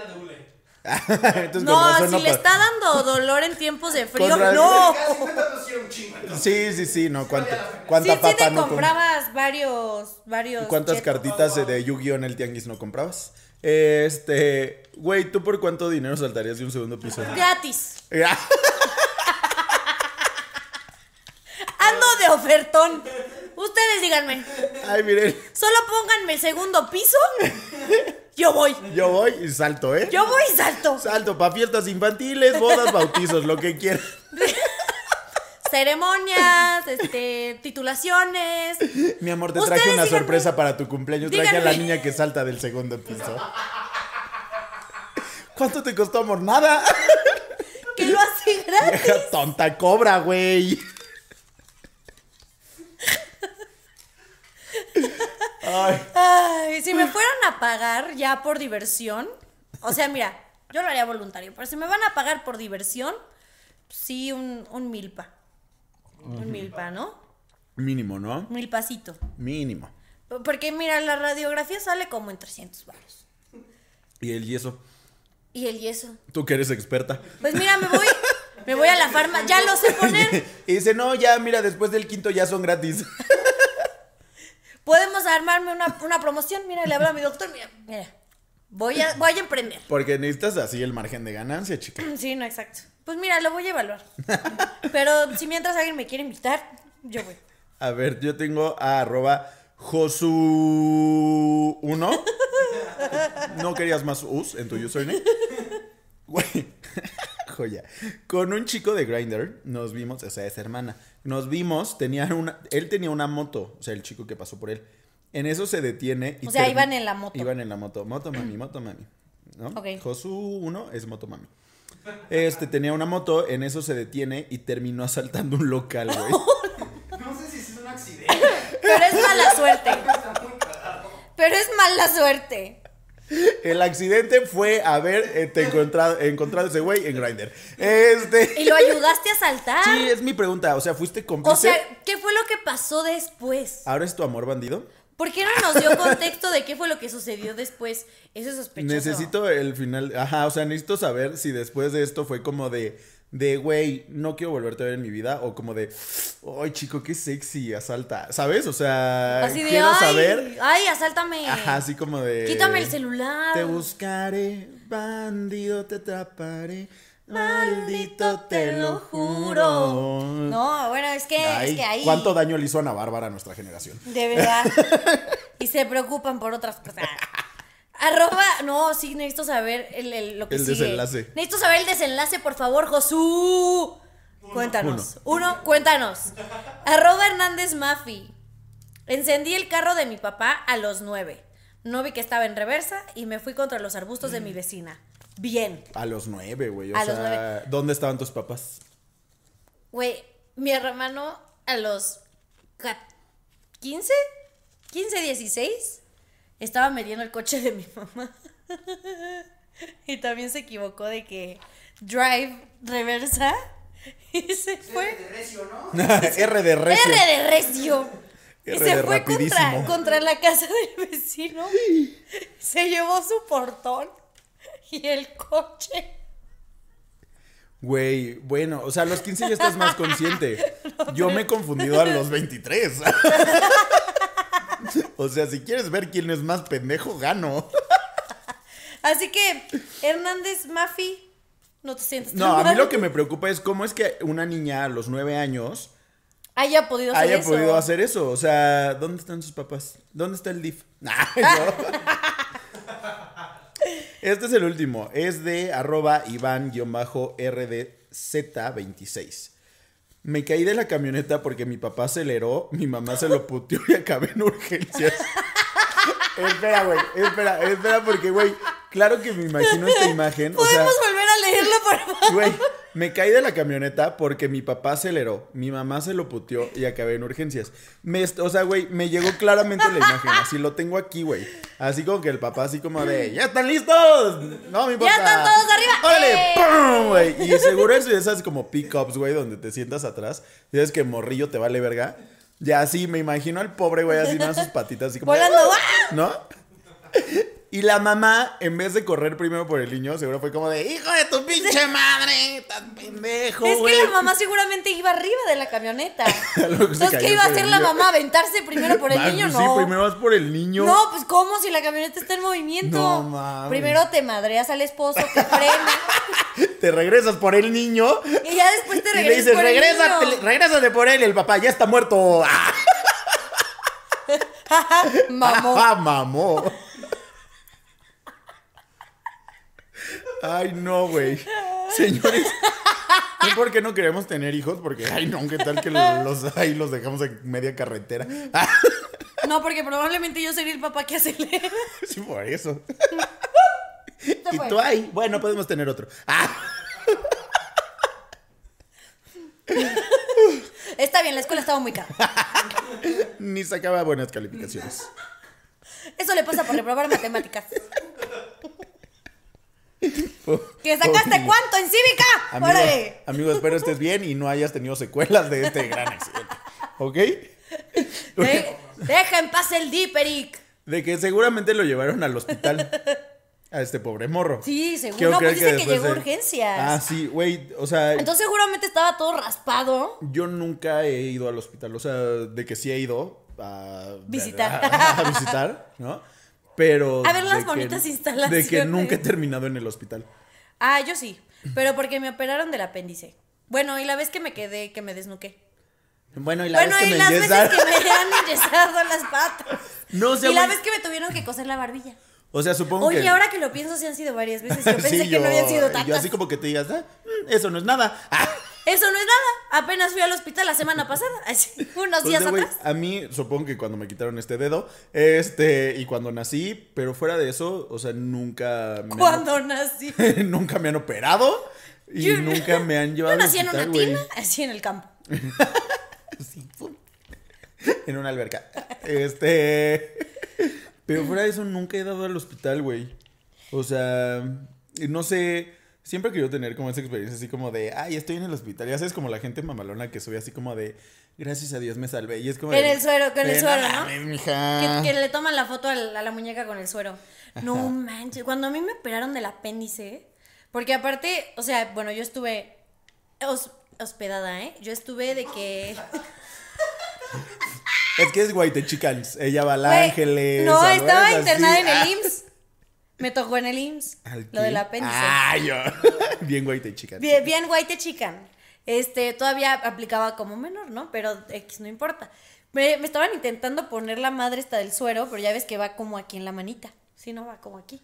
[LAUGHS] Entonces, No, razón si no le está dando dolor en tiempos de frío, Con no. Casi 50 nos hicieron un chingo. entonces. Sí, sí, sí, no. ¿Cuánta, Sí, cuánta sí papa te no com- comprabas varios, varios. ¿Cuántas chetos. cartitas de Yu-Gi-Oh en el tianguis no comprabas? Este, güey, ¿tú por cuánto dinero saltarías de un segundo piso? Gratis. [LAUGHS] Ando de ofertón. Ustedes díganme. Ay, miren, Solo pónganme el segundo piso. Yo voy. yo voy y salto, ¿eh? Yo voy y salto. Salto para fiestas infantiles, bodas, bautizos, lo que quieran. [LAUGHS] Ceremonias, este, titulaciones. Mi amor, te traje una díganme. sorpresa para tu cumpleaños. Traje a la Díganme. niña que salta del segundo piso. ¿Cuánto te costó, amor? Nada. Que lo hace gratis. Vieja tonta cobra, güey. Ay, Ay, si me fueran a pagar ya por diversión, o sea, mira, yo lo haría voluntario, pero si me van a pagar por diversión, sí, un, un milpa. Un milpa, ¿no? mínimo, ¿no? Milpacito. Mínimo. Porque mira, la radiografía sale como en 300 baros. Y el yeso. Y el yeso. Tú que eres experta. Pues mira, me voy, me voy a la farma, ya lo sé poner. [LAUGHS] Y dice, no, ya, mira, después del quinto ya son gratis. [LAUGHS] Podemos armarme una, una promoción. Mira, le hablo a mi doctor. Mira, mira. Voy a, voy a emprender. Porque necesitas así el margen de ganancia, chica. [CLEARS THROAT] Sí, no, exacto. Pues mira, lo voy a evaluar. [LAUGHS] Pero si mientras alguien me quiere invitar, yo voy. A ver, yo tengo a arroba Josu1. [LAUGHS] ¿No querías más us en tu username? Güey, joya. Con un chico de Grinder nos vimos, o sea, es hermana. Nos vimos, tenía una, él tenía una moto, o sea, el chico que pasó por él. En eso se detiene. Y O sea, iban en la moto. Iban en la moto. Moto mami, moto mami. ¿No? Ok. Josu 1 es moto mami. Este tenía una moto, en eso se detiene y terminó asaltando un local, güey. [LAUGHS] No sé si es un accidente. Pero es mala suerte. [LAUGHS] Pero es mala suerte. [LAUGHS] El accidente fue haber eh, encontrado, encontrado ese güey en Grindr. Este. Y lo ayudaste a saltar. Sí, es mi pregunta. O sea, ¿fuiste cómplice? o sea, ¿qué fue lo que pasó después? ¿Ahora es tu amor bandido? ¿Por qué no nos dio contexto de qué fue lo que sucedió después? Eso es sospechoso. Necesito el final. Ajá, o sea, necesito saber si después de esto fue como de. De, güey, no quiero volverte a ver en mi vida. O como de, ay, chico, qué sexy, asalta. ¿Sabes? O sea, Así de, quiero ay, saber. ay, asáltame. Ajá, así como de. Quítame el celular. Te buscaré, bandido, te atraparé. Maldito, te lo juro. No, bueno, es que, Ay, es que ahí. ¿Cuánto daño le hizo a Ana Bárbara a nuestra generación? De verdad. [LAUGHS] y se preocupan por otras cosas. Arroba, no, sí, necesito saber el, el- lo que El sigue. desenlace. Necesito saber el desenlace, por favor, Josú. Cuéntanos. Uno. cuéntanos. Arroba Hernández Mafi. Encendí el carro de mi papá a los nueve. No vi que estaba en reversa y me fui contra los arbustos de mi vecina. Bien. A los nueve, güey. O A los sea, nueve. ¿dónde estaban tus papás? Güey, mi hermano a los ca- 15, 15, 16, estaba metiendo el coche de mi mamá. [LAUGHS] y también se equivocó de que drive reversa [LAUGHS] y se fue. De recio, ¿no? [LAUGHS] R de recio. R de recio. Y R se de fue contra, contra la casa del vecino. Se llevó su portón y el coche. Güey, bueno, o sea, a los 15 ya estás más consciente. Yo me he confundido a los 23. O sea, si quieres ver quién es más pendejo, gano. Así que, Hernández Mafi, no te sientes tan No, a mí mal. lo que me preocupa es cómo es que una niña a los 9 años haya podido hacer haya eso. podido hacer eso. O sea, ¿dónde están sus papás? ¿Dónde está el DIF? [LAUGHS] Nah, no. [LAUGHS] Este es el último. Es de arroba Iván-RDZ26. Me caí de la camioneta porque mi papá aceleró, mi mamá se lo puteó y acabé en urgencias. [LAUGHS] espera, güey, espera, espera porque, güey, claro que me imagino esta imagen. O sea, ¿Podemos volver a leerlo, por favor? Güey, me caí de la camioneta porque mi papá aceleró, mi mamá se lo puteó y acabé en urgencias. Me, o sea, güey, me llegó claramente la imagen, así lo tengo aquí, güey. Así como que el papá así como de, ¿ya están listos? No, mi papá. están todos arriba! ¡Órale! ¡Eh! ¡Pum! Güey. Y seguro es de esas como pick-ups, güey, donde te sientas atrás sabes que morrillo te vale verga. Ya así, me imagino al pobre güey así, más sus patitas así como... Volando, ¡ah! ¿No? Y la mamá, en vez de correr primero por el niño, seguro fue como de, hijo de tu pinche madre, tan pendejo, Es güey. que la mamá seguramente iba arriba de la camioneta. [LAUGHS] Entonces, ¿qué iba a el hacer la niño. mamá? ¿Aventarse primero por el niño? pues No. Sí, primero vas por el niño. No, pues ¿cómo si la camioneta está en movimiento? No mames. Primero te madreas al esposo que frena [LAUGHS] Te regresas por el niño y ya después te y le regresas dices, por el regrésate, niño". regrésate por él el papá ya está muerto. [LAUGHS] ¡Ah, Mamó. mamó! Ay, no, güey. Señores, no por qué no queremos tener hijos, porque, ay, no, qué tal que los, ahí los dejamos en media carretera. No, porque probablemente yo sería el papá que acelera. sí, por eso. Y fue. tú, ay, bueno, podemos tener otro. Ah, Está bien, la escuela estaba muy cara. ni sacaba buenas calificaciones. Eso le pasa por reprobar matemáticas. ¿Que sacaste cuánto en cívica? Amigo, ¡Órale! amigo, espero estés bien y no hayas tenido secuelas de este gran accidente. ¿Ok? De- deja en paz el Diperic. De que seguramente lo llevaron al hospital. A este pobre morro. Sí, seguro, Quiero pues dice que llegó a de- urgencias. Ah, sí, güey. O sea, Entonces seguramente estaba todo raspado. yo nunca he ido al hospital. O sea, de que sí he ido a Visitar. A, [LAUGHS] a visitar, ¿no? Pero. A ver las que- bonitas De que instalaciones. nunca he terminado en el hospital. Ah, yo sí. Pero porque me operaron del apéndice. Bueno, y la vez que me quedé, que me desnuqué. Bueno, y la bueno, vez que y me las veces que me han enyesado las patas. [LAUGHS] No, o sea, y la vez que me tuvieron que coser la barbilla. O sea, supongo Oye, que. ahora que lo pienso, sí han sido varias veces. Yo [LAUGHS] pensé Sí, que yo- no habían sido Yo tantas. así como que te digas, ah, mm, eso no es nada. Ah. [LAUGHS] Eso no es nada. Apenas fui al hospital la semana pasada. [LAUGHS] Así, unos días atrás. a mí supongo que cuando me quitaron este dedo, este, y cuando nací, pero fuera de eso, o sea, nunca me han- Cuando nací. nunca me han operado y Yo- nunca me han llevado Yo nací en una tina, así en el campo. Sí, en una alberca. Este, pero fuera de eso nunca he dado al hospital, güey. O sea, no sé, siempre he querido tener como esa experiencia así como de, ay, estoy en el hospital. Ya sabes como la gente mamalona que sube así como de, gracias a Dios me salvé. Y es como En de, el suero, con el "Eh, suero, ¿no? mija. Que, que le toman la foto a la, a la muñeca con el suero. No manches. Cuando a mí me operaron del apéndice, porque aparte, o sea, bueno, yo estuve hos- hospedada, ¿eh? Yo estuve de que. [LAUGHS] Es que es Guaite Chicans. Ella va al Ángeles. No, estaba internada así. en el Ah, IMSS. Me tocó en el IMSS. ¿al Lo del apéndice. Ah, yo. [LAUGHS] Bien Guaite Chicans. Bien, bien white chican. Este, todavía aplicaba como menor, ¿no? Pero X no importa. Me, me estaban intentando poner la madre esta del suero, pero ya ves que va como aquí en la manita. Sí, no va como aquí.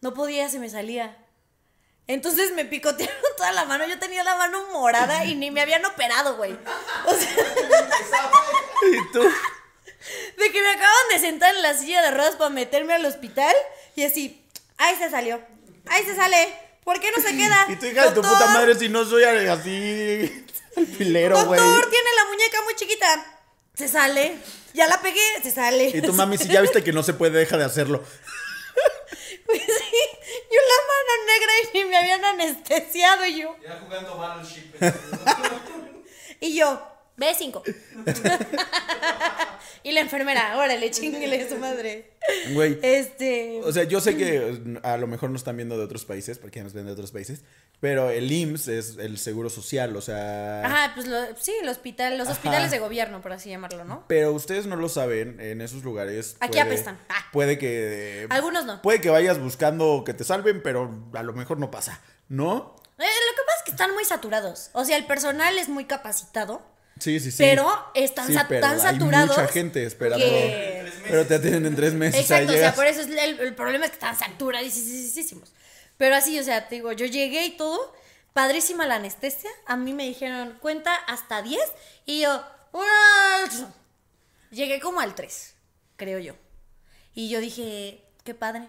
No podía, se me salía. Entonces me picotearon toda la mano. Yo tenía la mano morada y ni me habían operado, güey. O sea, [LAUGHS] ¿Y tú? de que me acaban de sentar en la silla de ruedas para meterme al hospital y así, ahí se salió. Ahí se sale. ¿Por qué no se queda? [LAUGHS] Y tu hija de tu puta madre si no soy así alfilero, güey. Doctor, tiene la muñeca muy chiquita. Se sale. Ya la pegué, se sale. Y tu mami, si ya viste que no se puede, deja de hacerlo. [LAUGHS] Pues [LAUGHS] sí, yo la mano negra y ni me habían anestesiado y yo. Ya jugando Battleship. [LAUGHS] Y yo, B5. [LAUGHS] y la enfermera, órale, chinguele su madre. Güey. Este. O sea, yo sé que [CLEARS THROAT] a lo mejor nos están viendo de otros países, porque ya nos ven de otros países, pero el IMSS es el seguro social, o sea... Ajá, pues lo- sí, el hospital, los Ajá. hospitales de gobierno, por así llamarlo, ¿no? Pero ustedes no lo saben, en esos lugares... Aquí apestan. Ah. Puede que... Algunos no. Puede que vayas buscando que te salven, pero a lo mejor no pasa, ¿no? Eh, lo que pasa es que están muy saturados. O sea, el personal es muy capacitado. Sí, sí, sí. Pero están Sí, sa- pero tan hay saturados mucha gente esperando. que- Pero te atienden en tres meses. Exacto, o sea, sea, llegas- por eso es el, el problema es que están saturadísimos. Pero así, o sea, te digo, yo llegué y todo, padrísima la anestesia. A mí me dijeron, cuenta hasta 10. Y yo, "Una". llegué como al 3, creo yo. Y yo dije, qué padre.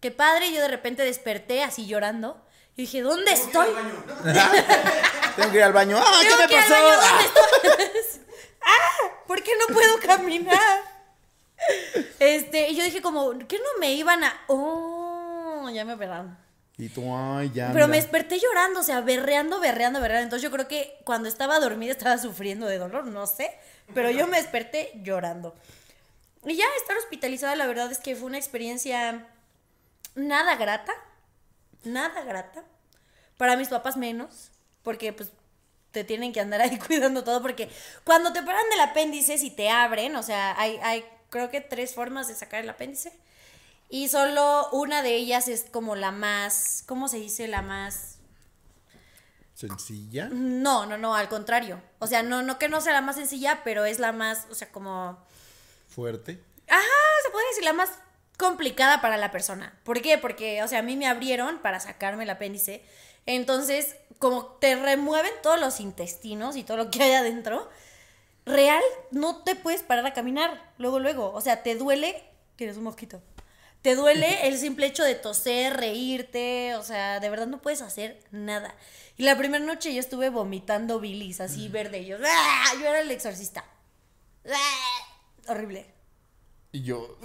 Qué padre. Y yo de repente desperté así llorando. Y dije, ¿dónde estoy? [LAUGHS] Tengo que ir al baño. ¡Ah, qué Tengo me que ir al pasó! baño, ¡Ah! ¿dónde estoy? [LAUGHS] ¡Ah! ¿Por qué no puedo caminar? Este, y yo dije como, ¿qué no me iban a...? Oh, ya me operaron. Y tú, ay, ya. Pero me desperté llorando, o sea, berreando, berreando, berreando. Entonces yo creo que cuando estaba dormida estaba sufriendo de dolor, no sé. Pero yo me desperté llorando. Y ya estar hospitalizada, la verdad es que fue una experiencia nada grata. Nada grata. Para mis papás menos. Porque pues te tienen que andar [LAUGHS] ahí cuidando todo. Porque cuando te paran del apéndice, si te abren, o sea, hay, hay creo que tres formas de sacar el apéndice. Y solo una de ellas es como la más, ¿cómo se dice? La más Sencilla. no, no, no, al contrario. O sea, no, no que no sea la más sencilla, pero es la más, o sea, como. Fuerte. Ajá, se puede decir la más complicada para la persona. ¿Por qué? Porque, o sea, a mí me abrieron para sacarme el apéndice. Entonces, como te remueven todos los intestinos y todo lo que hay adentro, real, no te puedes parar a caminar luego, luego. O sea, te duele. Tienes un mosquito. Te duele [LAUGHS] el simple hecho de toser, reírte, o sea, de verdad no puedes hacer nada. Y la primera noche yo estuve vomitando bilis así verde. Yo, ¡ah! yo era el exorcista. ¡Ah! Horrible. Y yo,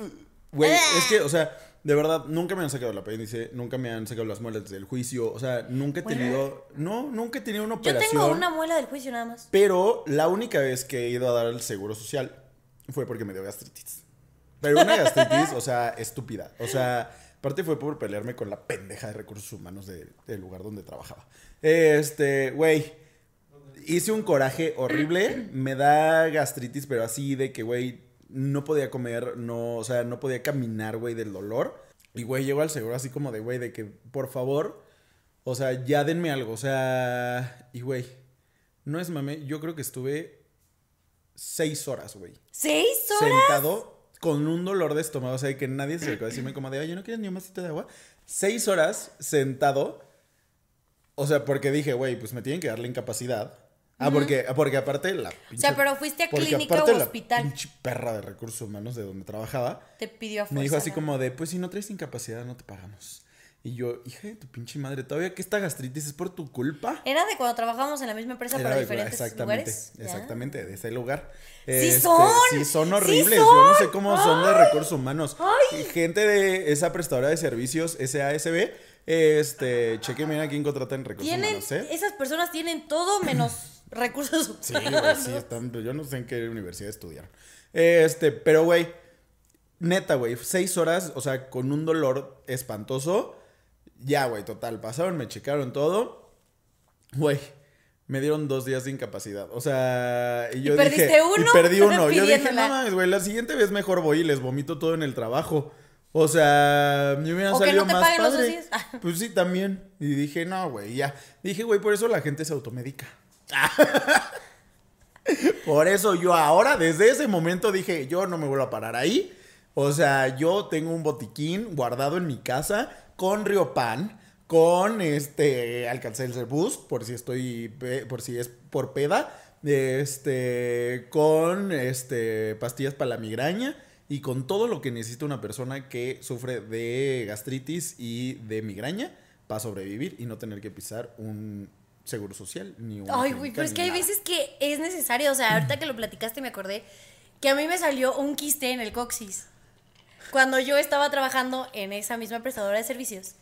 güey, es que, o sea, de verdad, nunca me han sacado el apéndice, nunca me han sacado las muelas del juicio, o sea, nunca he tenido, no, nunca he tenido una Yo operación. tengo una muela del juicio nada más. Pero la única vez que he ido a dar el seguro social fue porque me dio gastritis. Pero una gastritis, o sea, estúpida. O sea, aparte fue por pelearme con la pendeja de recursos humanos de- del lugar donde trabajaba. Este, güey, hice un coraje horrible. Me da gastritis, pero así de que, güey, no podía comer, no, o sea, no podía caminar, güey, del dolor. Y, güey, llego al seguro así como de, güey, de que, por favor, o sea, ya denme algo. O sea, y, güey, no es mame, yo creo que estuve seis horas, güey. ¿Seis horas? Sentado con un dolor de estómago. O sea, que nadie se acercó a decirme como de, oye, ¿no quieres ni un vasito de agua? Seis horas sentado. O sea, porque dije, güey, pues me tienen que dar la incapacidad. Ah, porque, porque aparte la O sea, pero fuiste a clínica o la hospital. pinche perra de recursos humanos de donde trabajaba. Te pidió a Me dijo así la- como de, pues si no traes incapacidad no te pagamos. Y yo, hija de tu pinche madre, todavía que esta gastritis es por tu culpa. Era de cuando trabajábamos en la misma empresa, Era pero de- diferentes exactamente, lugares. Exactamente, de ese lugar. ¡Sí Este, son! Sí, son ¡Sí horribles. son! Yo no sé cómo son de recursos humanos. ¡Ay! Gente de esa prestadora de servicios, SASB, este, chequen a quién contrata en recursos humanos, ¿eh? esas personas tienen todo menos recursos Sí, güey, sí, están, yo no sé en qué universidad estudiaron. Este, pero, güey, neta, güey, seis horas, o sea, con un dolor espantoso. Ya, güey, total, pasaron, me checaron todo. Güey, me dieron dos días de incapacidad. O sea, y yo perdiste dije, [LAUGHS] uno? y perdí uno. Yo dije, no mames, güey, la siguiente vez mejor voy y les vomito todo en el trabajo. O sea, me hubiera O que salido no te más paguen los padre. días. Ah. [LAUGHS] Pues sí, también. Y dije, no, güey, ya. Dije, güey, por eso la gente se automedica. [LAUGHS] Por eso yo ahora, desde ese momento dije, yo no me vuelvo a parar ahí. O sea, yo tengo un botiquín guardado en mi casa con Riopan, con este Alcacelser Boost, por si estoy, por si es por peda, este, con este pastillas para la migraña y con todo lo que necesita una persona que sufre de gastritis y de migraña para sobrevivir y no tener que pisar un seguro social ni un Ay, güey, pero es que hay veces que es necesario. O sea, ahorita que lo platicaste me acordé que a mí me salió un quiste en el coxis. Cuando yo estaba trabajando en esa misma prestadora de servicios.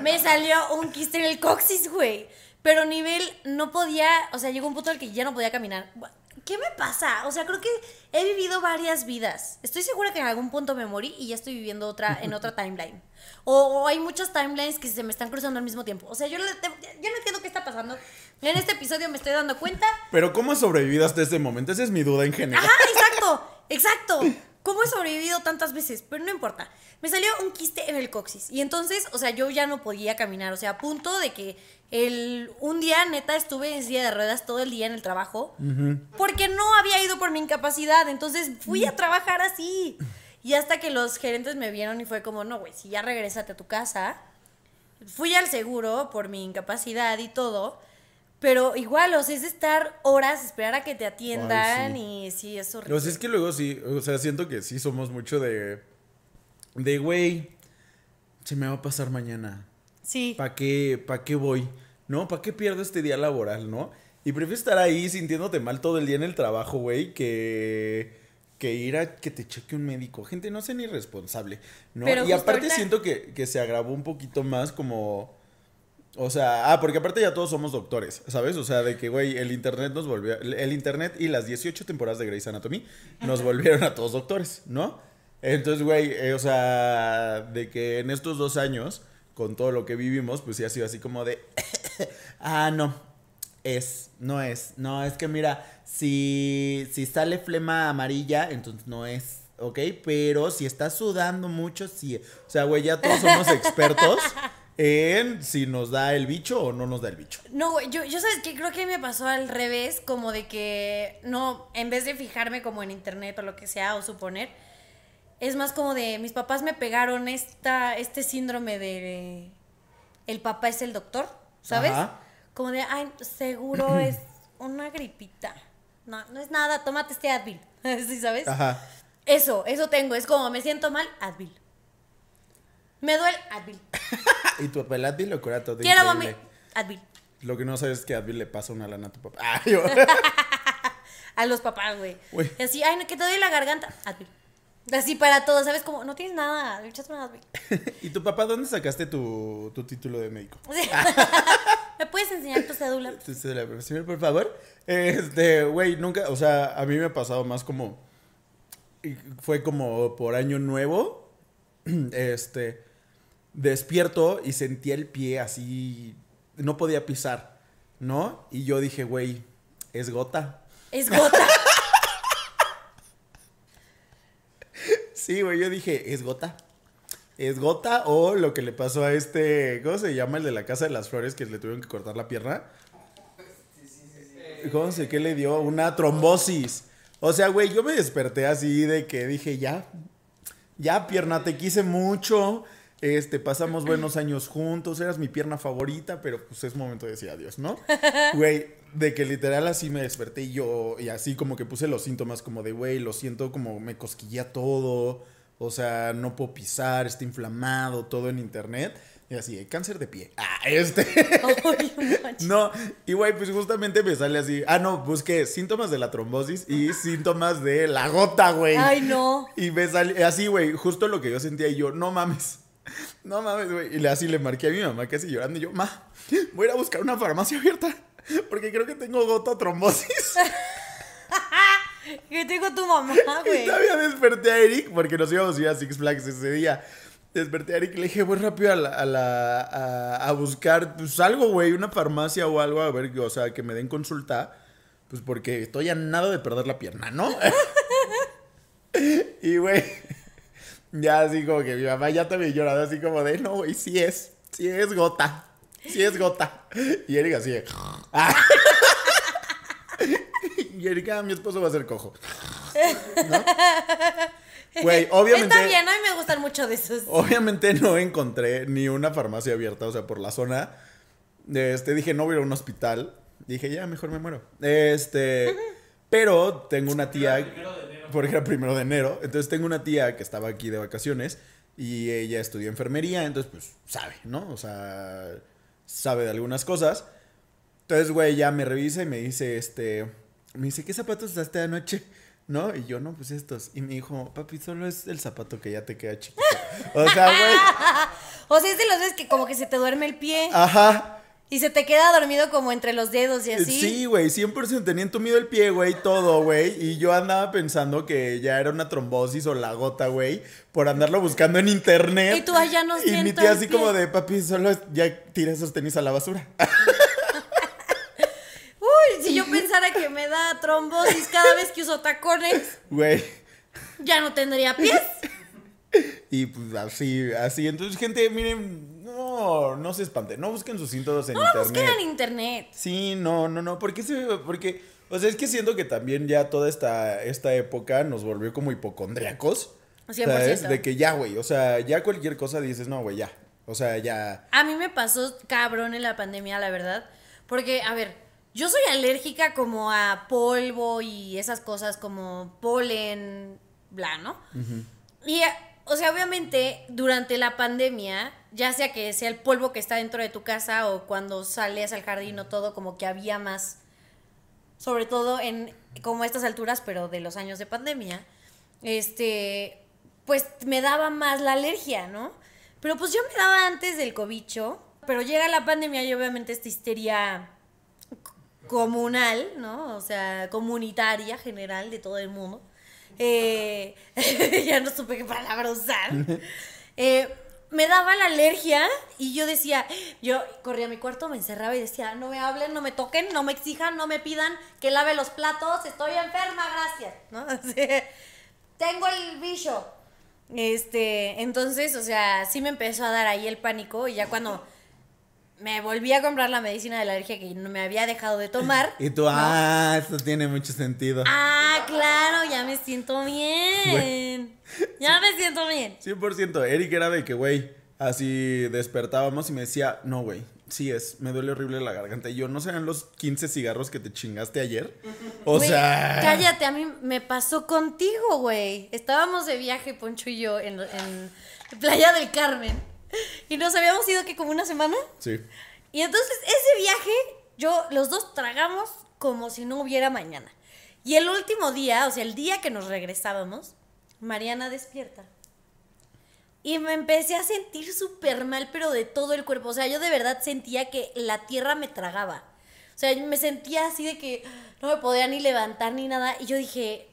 Me salió un quiste en el coxis, güey. Pero nivel no podía, o sea, llegó un punto el que ya no podía caminar. ¿Qué me pasa? O sea, creo que he vivido varias vidas. Estoy segura que en algún punto me morí y ya estoy viviendo otra en otra timeline. O, o hay muchas timelines que se me están cruzando al mismo tiempo. O sea, yo, le- yo no entiendo qué está pasando. En este episodio me estoy dando cuenta. Pero ¿cómo has sobrevivido hasta este momento? Esa es mi duda en general. Ajá, exacto, exacto. ¿Cómo he sobrevivido tantas veces? Pero no importa. Me salió un quiste en el coxis. Y entonces, o sea, yo ya no podía caminar. O sea, a punto de que el, un día, neta, estuve en silla de ruedas todo el día en el trabajo. Porque no había ido por mi incapacidad. Entonces fui a trabajar así. Y hasta que los gerentes me vieron y fue como, no, güey, si ya regresate a tu casa. Fui al seguro por mi incapacidad y todo. Pero igual, o sea, es estar horas, esperar a que te atiendan Ay, y sí, es horrible. O sea, es que luego sí, o sea, siento que sí somos mucho de. De, güey, se me va a pasar mañana. Sí. ¿Para qué, pa' qué voy? ¿No? ¿Para qué pierdo este día laboral, no? Y prefiero estar ahí sintiéndote mal todo el día en el trabajo, güey, que, que ir a que te cheque un médico. Gente, no sean irresponsable, ¿no? Pero y aparte ahorita- siento que, que se agravó un poquito más como... O sea, ah, porque aparte ya todos somos doctores, ¿sabes? O sea, de que, güey, el internet nos volvió... El internet y las 18 temporadas de Grey's Anatomy nos volvieron a todos doctores, ¿no? Entonces, güey, eh, o sea, de que en estos dos años, con todo lo que vivimos, pues sí ha sido así como de, [COUGHS] ah, no, es, no es, no, es que mira, si, si sale flema amarilla, entonces no es, ¿ok? Pero si estás sudando mucho, sí. O sea, güey, ya todos somos expertos [LAUGHS] en si nos da el bicho o no nos da el bicho. No, güey, yo, yo sabes que creo que me pasó al revés, como de que no, en vez de fijarme como en internet o lo que sea, o suponer, es más como de mis papás me pegaron esta, este síndrome de el papá es el doctor, ¿sabes? Ajá. Como de, ay, seguro [CLEARS THROAT] es una gripita. No, no es nada, tómate este Advil. [LAUGHS] ¿Sí sabes? Ajá. Eso, eso tengo. Es como me siento mal, Advil. Me duele, Advil. [LAUGHS] Y tu papá el Advil lo cura todo Quiero mami, increíble. Advil. Lo que no sabes es que Advil le pasa una lana a tu papá. [LAUGHS] Ay, yo- [LAUGHS] A los papás, güey. Así, ay, no, que te doy la garganta, Advil. Así para todos, ¿sabes? Como, no tienes nada, échate Advil. ¿Y tu papá dónde sacaste tu, tu título de médico? ¿Me puedes enseñar tu cédula? Este, la profesión, por favor. Este, güey, nunca, o sea, a mí me ha pasado más como. Fue como por año nuevo. [CLEARS THROAT] Este. Despierto y sentía el pie así. No podía pisar, ¿no? Y yo dije, güey, es gota. Es gota. [LAUGHS] Sí, güey, yo dije, es gota. Es gota o lo que le pasó a este. ¿Cómo se llama el de la Casa de las Flores que le tuvieron que cortar la pierna? ¿Cómo se qué le dio? Una trombosis. O sea, güey, yo me desperté así de que dije, ya, ya, pierna, te quise mucho. Este, pasamos buenos años juntos, eras mi pierna favorita, pero pues es momento de decir adiós, ¿no? [LAUGHS] Güey, de que literal así me desperté y yo, y así como que puse los síntomas como de, güey, lo siento como me cosquilla todo, o sea, no puedo pisar, está inflamado, todo en internet. Y así, cáncer de pie. Ah, [LAUGHS] este. No, y güey, pues justamente me sale así. Ah, no, busqué síntomas de la trombosis y síntomas de la gota, güey. Ay, no. Y me sale así, güey, justo lo que yo sentía y yo, no mames. [LAUGHS] No mames, güey. Y así le marqué a mi mamá casi llorando y yo, ma, voy a ir a buscar una farmacia abierta porque creo que tengo gota trombosis. [LAUGHS] ¿Qué tengo tu mamá, [LAUGHS] Y güey? todavía desperté a Eric porque nos íbamos a ir a Six Flags ese día. Desperté a Eric y le dije, voy rápido a, la, a, la- a- a buscar pues algo, güey, una farmacia o algo, a ver, o sea, que me den consulta. Pues porque estoy a nada de perder la pierna, ¿no? y, güey, ya así como que mi mamá ya también llorando, así como de, no, güey, sí es, sí es gota, sí es gota. Y Eric así de, "Ah". [LAUGHS] Y Eric, ah, mi esposo va a ser cojo. ¿No? Güey, obviamente. Está bien, a mí me gustan mucho de esos. Obviamente no encontré ni una farmacia abierta, o sea, por la zona. Este, dije, no voy a ir a un hospital. Dije, ya, mejor me muero. Este, pero tengo una tía, porque era primero de enero, entonces tengo una tía que estaba aquí de vacaciones y ella estudió enfermería, entonces pues sabe, ¿no? O sea, sabe de algunas cosas. Entonces, güey, ya me revisa y me dice, este, me dice, ¿qué zapatos usaste anoche? [LAUGHS] ¿No? Y yo, no, pues estos. Y me dijo, papi, solo es el zapato que ya te queda chiquito. O sea, güey, [LAUGHS] O sea, es de los veces que como que se te duerme el pie ajá. Y se te queda dormido como entre los dedos y así. Sí, güey, 100% tenía entumido el pie, güey, todo, güey. Y yo andaba pensando que ya era una trombosis o la gota, güey, por andarlo buscando en internet. Y tú, "Ay, ya no Y mi tía así pie". como de, papi, solo ya tira esos tenis a la basura. [LAUGHS] Uy, si yo pensara que me da trombosis cada vez que uso tacones, Güey. ya no tendría pies. [LAUGHS] Y pues así, así. Entonces, gente, miren, no, no se espanten. No busquen sus síntomas en No internet. busquen en internet. Sí, no, no, no. ¿Por qué se.? Porque. O sea, es que siento que también ya toda esta, esta época nos volvió como hipocondriacos. 100%. ¿sabes? De que ya, güey. O sea, ya cualquier cosa dices, no, güey, ya. O sea, ya. A mí me pasó cabrón en la pandemia, la verdad. Porque, a ver, yo soy alérgica como a polvo y esas cosas como polen, bla, ¿no? Y, o sea, obviamente, durante la pandemia, ya sea que sea el polvo que está dentro de tu casa o cuando sales al jardín o todo, como que había más, sobre todo en como estas alturas, pero de los años de pandemia, este, pues me daba más la alergia, ¿no? Pero pues yo me daba antes del cobicho, pero llega la pandemia y obviamente esta histeria comunal, ¿no? O sea, comunitaria, general de todo el mundo. Eh, [LAUGHS] ya no supe qué palabra usar. Eh, me daba la alergia y yo decía, yo corría a mi cuarto, me encerraba y decía, no me hablen, no me toquen, no me exijan, no me pidan que lave los platos, estoy enferma, gracias, ¿no? [LAUGHS] Tengo el bicho. Este, entonces, o sea, sí me empezó a dar ahí el pánico y ya cuando me volví a comprar la medicina de la alergia que no me había dejado de tomar. [LAUGHS] Y tú, ah, esto tiene mucho sentido. Ah, claro, ya me siento bien. Ya me siento bien. 100%. Eric era de que, güey, así despertábamos y me decía, no, güey, sí es, me duele horrible la garganta. Y yo, ¿no serán los 15 cigarros que te chingaste ayer? O Güey, sea... Cállate, a mí me pasó contigo, güey. Estábamos de viaje, Poncho y yo, en, en Playa del Carmen. Y nos habíamos ido que como una semana. Sí. Y entonces ese viaje, yo, los dos tragamos como si no hubiera mañana. Y el último día, o sea, el día que nos regresábamos, Mariana despierta. Y me empecé a sentir súper mal, pero de todo el cuerpo. O sea, yo de verdad sentía que la tierra me tragaba. O sea, me sentía así de que no me podía ni levantar ni nada. Y yo dije,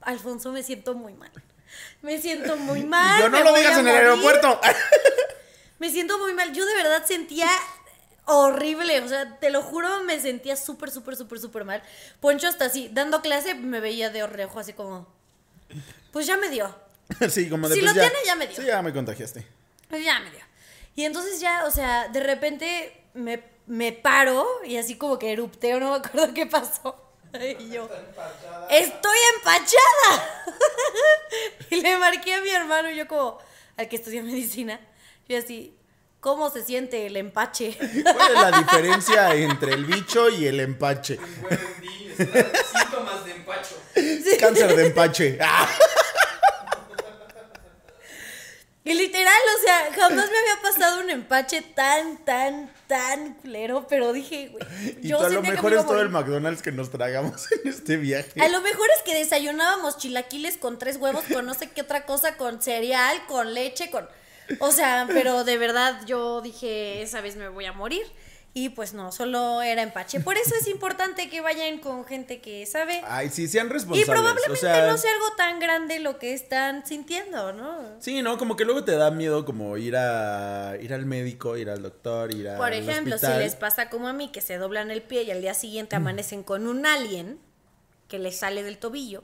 Alfonso, me siento muy mal. Me siento [LAUGHS] muy mal. yo no lo digas en el morir". aeropuerto. [LAUGHS] Me siento muy mal. Yo de verdad sentía horrible. O sea, te lo juro, me sentía súper, súper, súper, súper mal. Poncho hasta así, dando clase, me veía de orejo, así como. Pues ya me dio. [LAUGHS] sí, como de Si pues lo tiene, ya me dio. Sí, ya me contagiaste. Pues ya me dio. Y entonces ya, o sea, de repente me, me paro y así como que erupteo, no me acuerdo qué pasó. [LAUGHS] Y yo, estoy empachada. [LAUGHS] y le marqué a mi hermano, y yo como, al que estudia medicina, yo así, ¿cómo se siente el empache? [LAUGHS] ¿Cuál es la diferencia entre el bicho y el empache? Síntomas de empacho. Cáncer de empache. Y literal, o sea, jamás me había pasado un empache tan, tan, tan culero, pero dije, güey, Y yo tú a lo mejor es todo el. McDonald's que nos tragamos en este viaje. A lo mejor es que desayunábamos chilaquiles con tres huevos, con no sé qué otra cosa, con cereal, con leche, con... O sea, pero de verdad yo dije, esa vez me voy a morir. Y pues no, solo era empache. Por eso es importante que vayan con gente que sabe. Ay, sí, sean Y responsables. probablemente o sea, no sea algo tan grande lo que están sintiendo, ¿no? Sí, ¿no? Como que luego te da miedo como ir a ir al médico, ir al doctor, ir a Por ejemplo, si les pasa como a mí, que se doblan el pie y al día siguiente amanecen con un alien que les sale del tobillo,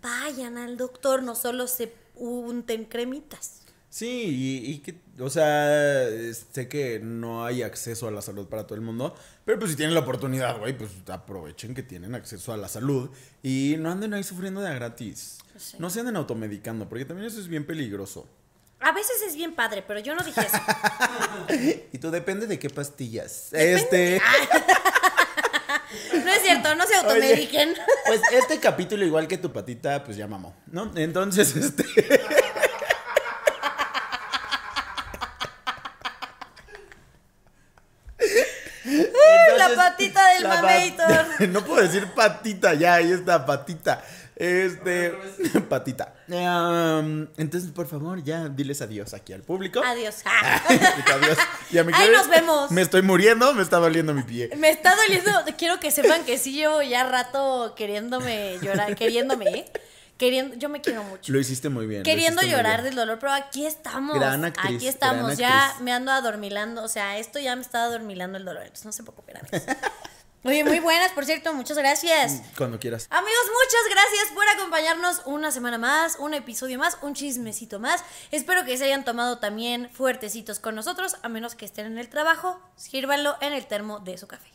vayan al doctor, no solo se unten cremitas. Sí, y, y que, o sea, sé que no hay acceso a la salud para todo el mundo, pero pues si tienen la oportunidad, güey, pues aprovechen que tienen acceso a la salud y no anden ahí sufriendo de a gratis. Sí. No se anden automedicando, porque también eso es bien peligroso. A veces es bien padre, pero yo no dije eso. [LAUGHS] Y tú depende de qué pastillas. Depende- Este, No es cierto, no se automediquen. pues este capítulo igual que tu patita, pues ya mamó, ¿no? Entonces, este La Entonces, patita del la pat- mamator. [LAUGHS] no puedo decir patita, ya, ahí está, patita. Este, [LAUGHS] patita. Um, entonces, por favor, ya diles adiós aquí al público. Adiós. [LAUGHS] adiós. Ya me Ahí quiero- nos vemos. Me estoy muriendo, me está doliendo mi pie. Me está doliendo. Quiero que sepan que sí llevo ya rato queriéndome llorar, queriéndome, ¿eh? Queriendo, yo me quiero mucho. Lo hiciste muy bien. Queriendo llorar bien. del dolor, pero aquí estamos. Gran actriz, aquí estamos. gran Ya actriz. me ando adormilando. O sea, esto ya me está adormilando el dolor. Entonces no se preocupen. Oye, muy buenas, por cierto. Muchas gracias. Cuando quieras. Amigos, muchas gracias por acompañarnos una semana más, un episodio más, un chismecito más. Espero que se hayan tomado también fuertecitos con nosotros, a menos que estén en el trabajo, sírvanlo en el termo de su café.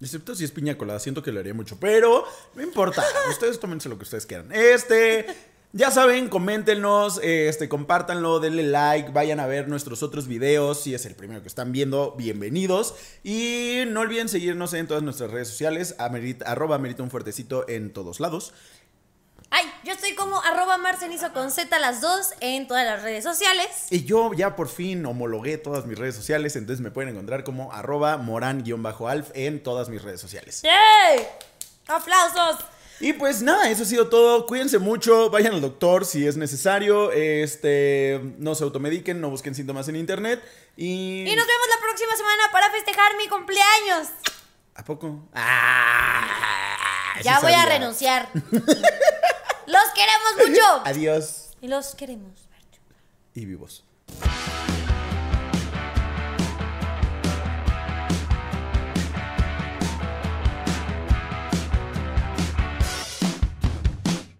Excepto si es piña colada, siento que lo haría mucho. Pero no importa. ustedes tómense lo que ustedes quieran. Este. Ya saben, coméntenos, este, compártanlo, denle like, vayan a ver nuestros otros videos. Si es el primero que están viendo, bienvenidos. Y no olviden seguirnos en todas nuestras redes sociales, amerita, arroba amerita un fuertecito en todos lados. Ay, yo estoy como arroba marcenizo con Z las dos en todas las redes sociales. Y yo ya por fin homologué todas mis redes sociales, entonces me pueden encontrar como arroba moran-alf en todas mis redes sociales. ¡Yay! ¡Aplausos! Y pues nada, eso ha sido todo. Cuídense mucho, vayan al doctor si es necesario. Este, no se automediquen, no busquen síntomas en internet. Y. Y nos vemos la próxima semana para festejar mi cumpleaños. ¿A poco? Ah, Ya sí voy a renunciar. [LAUGHS] Los queremos mucho. Adiós. Y los queremos. Y vivos.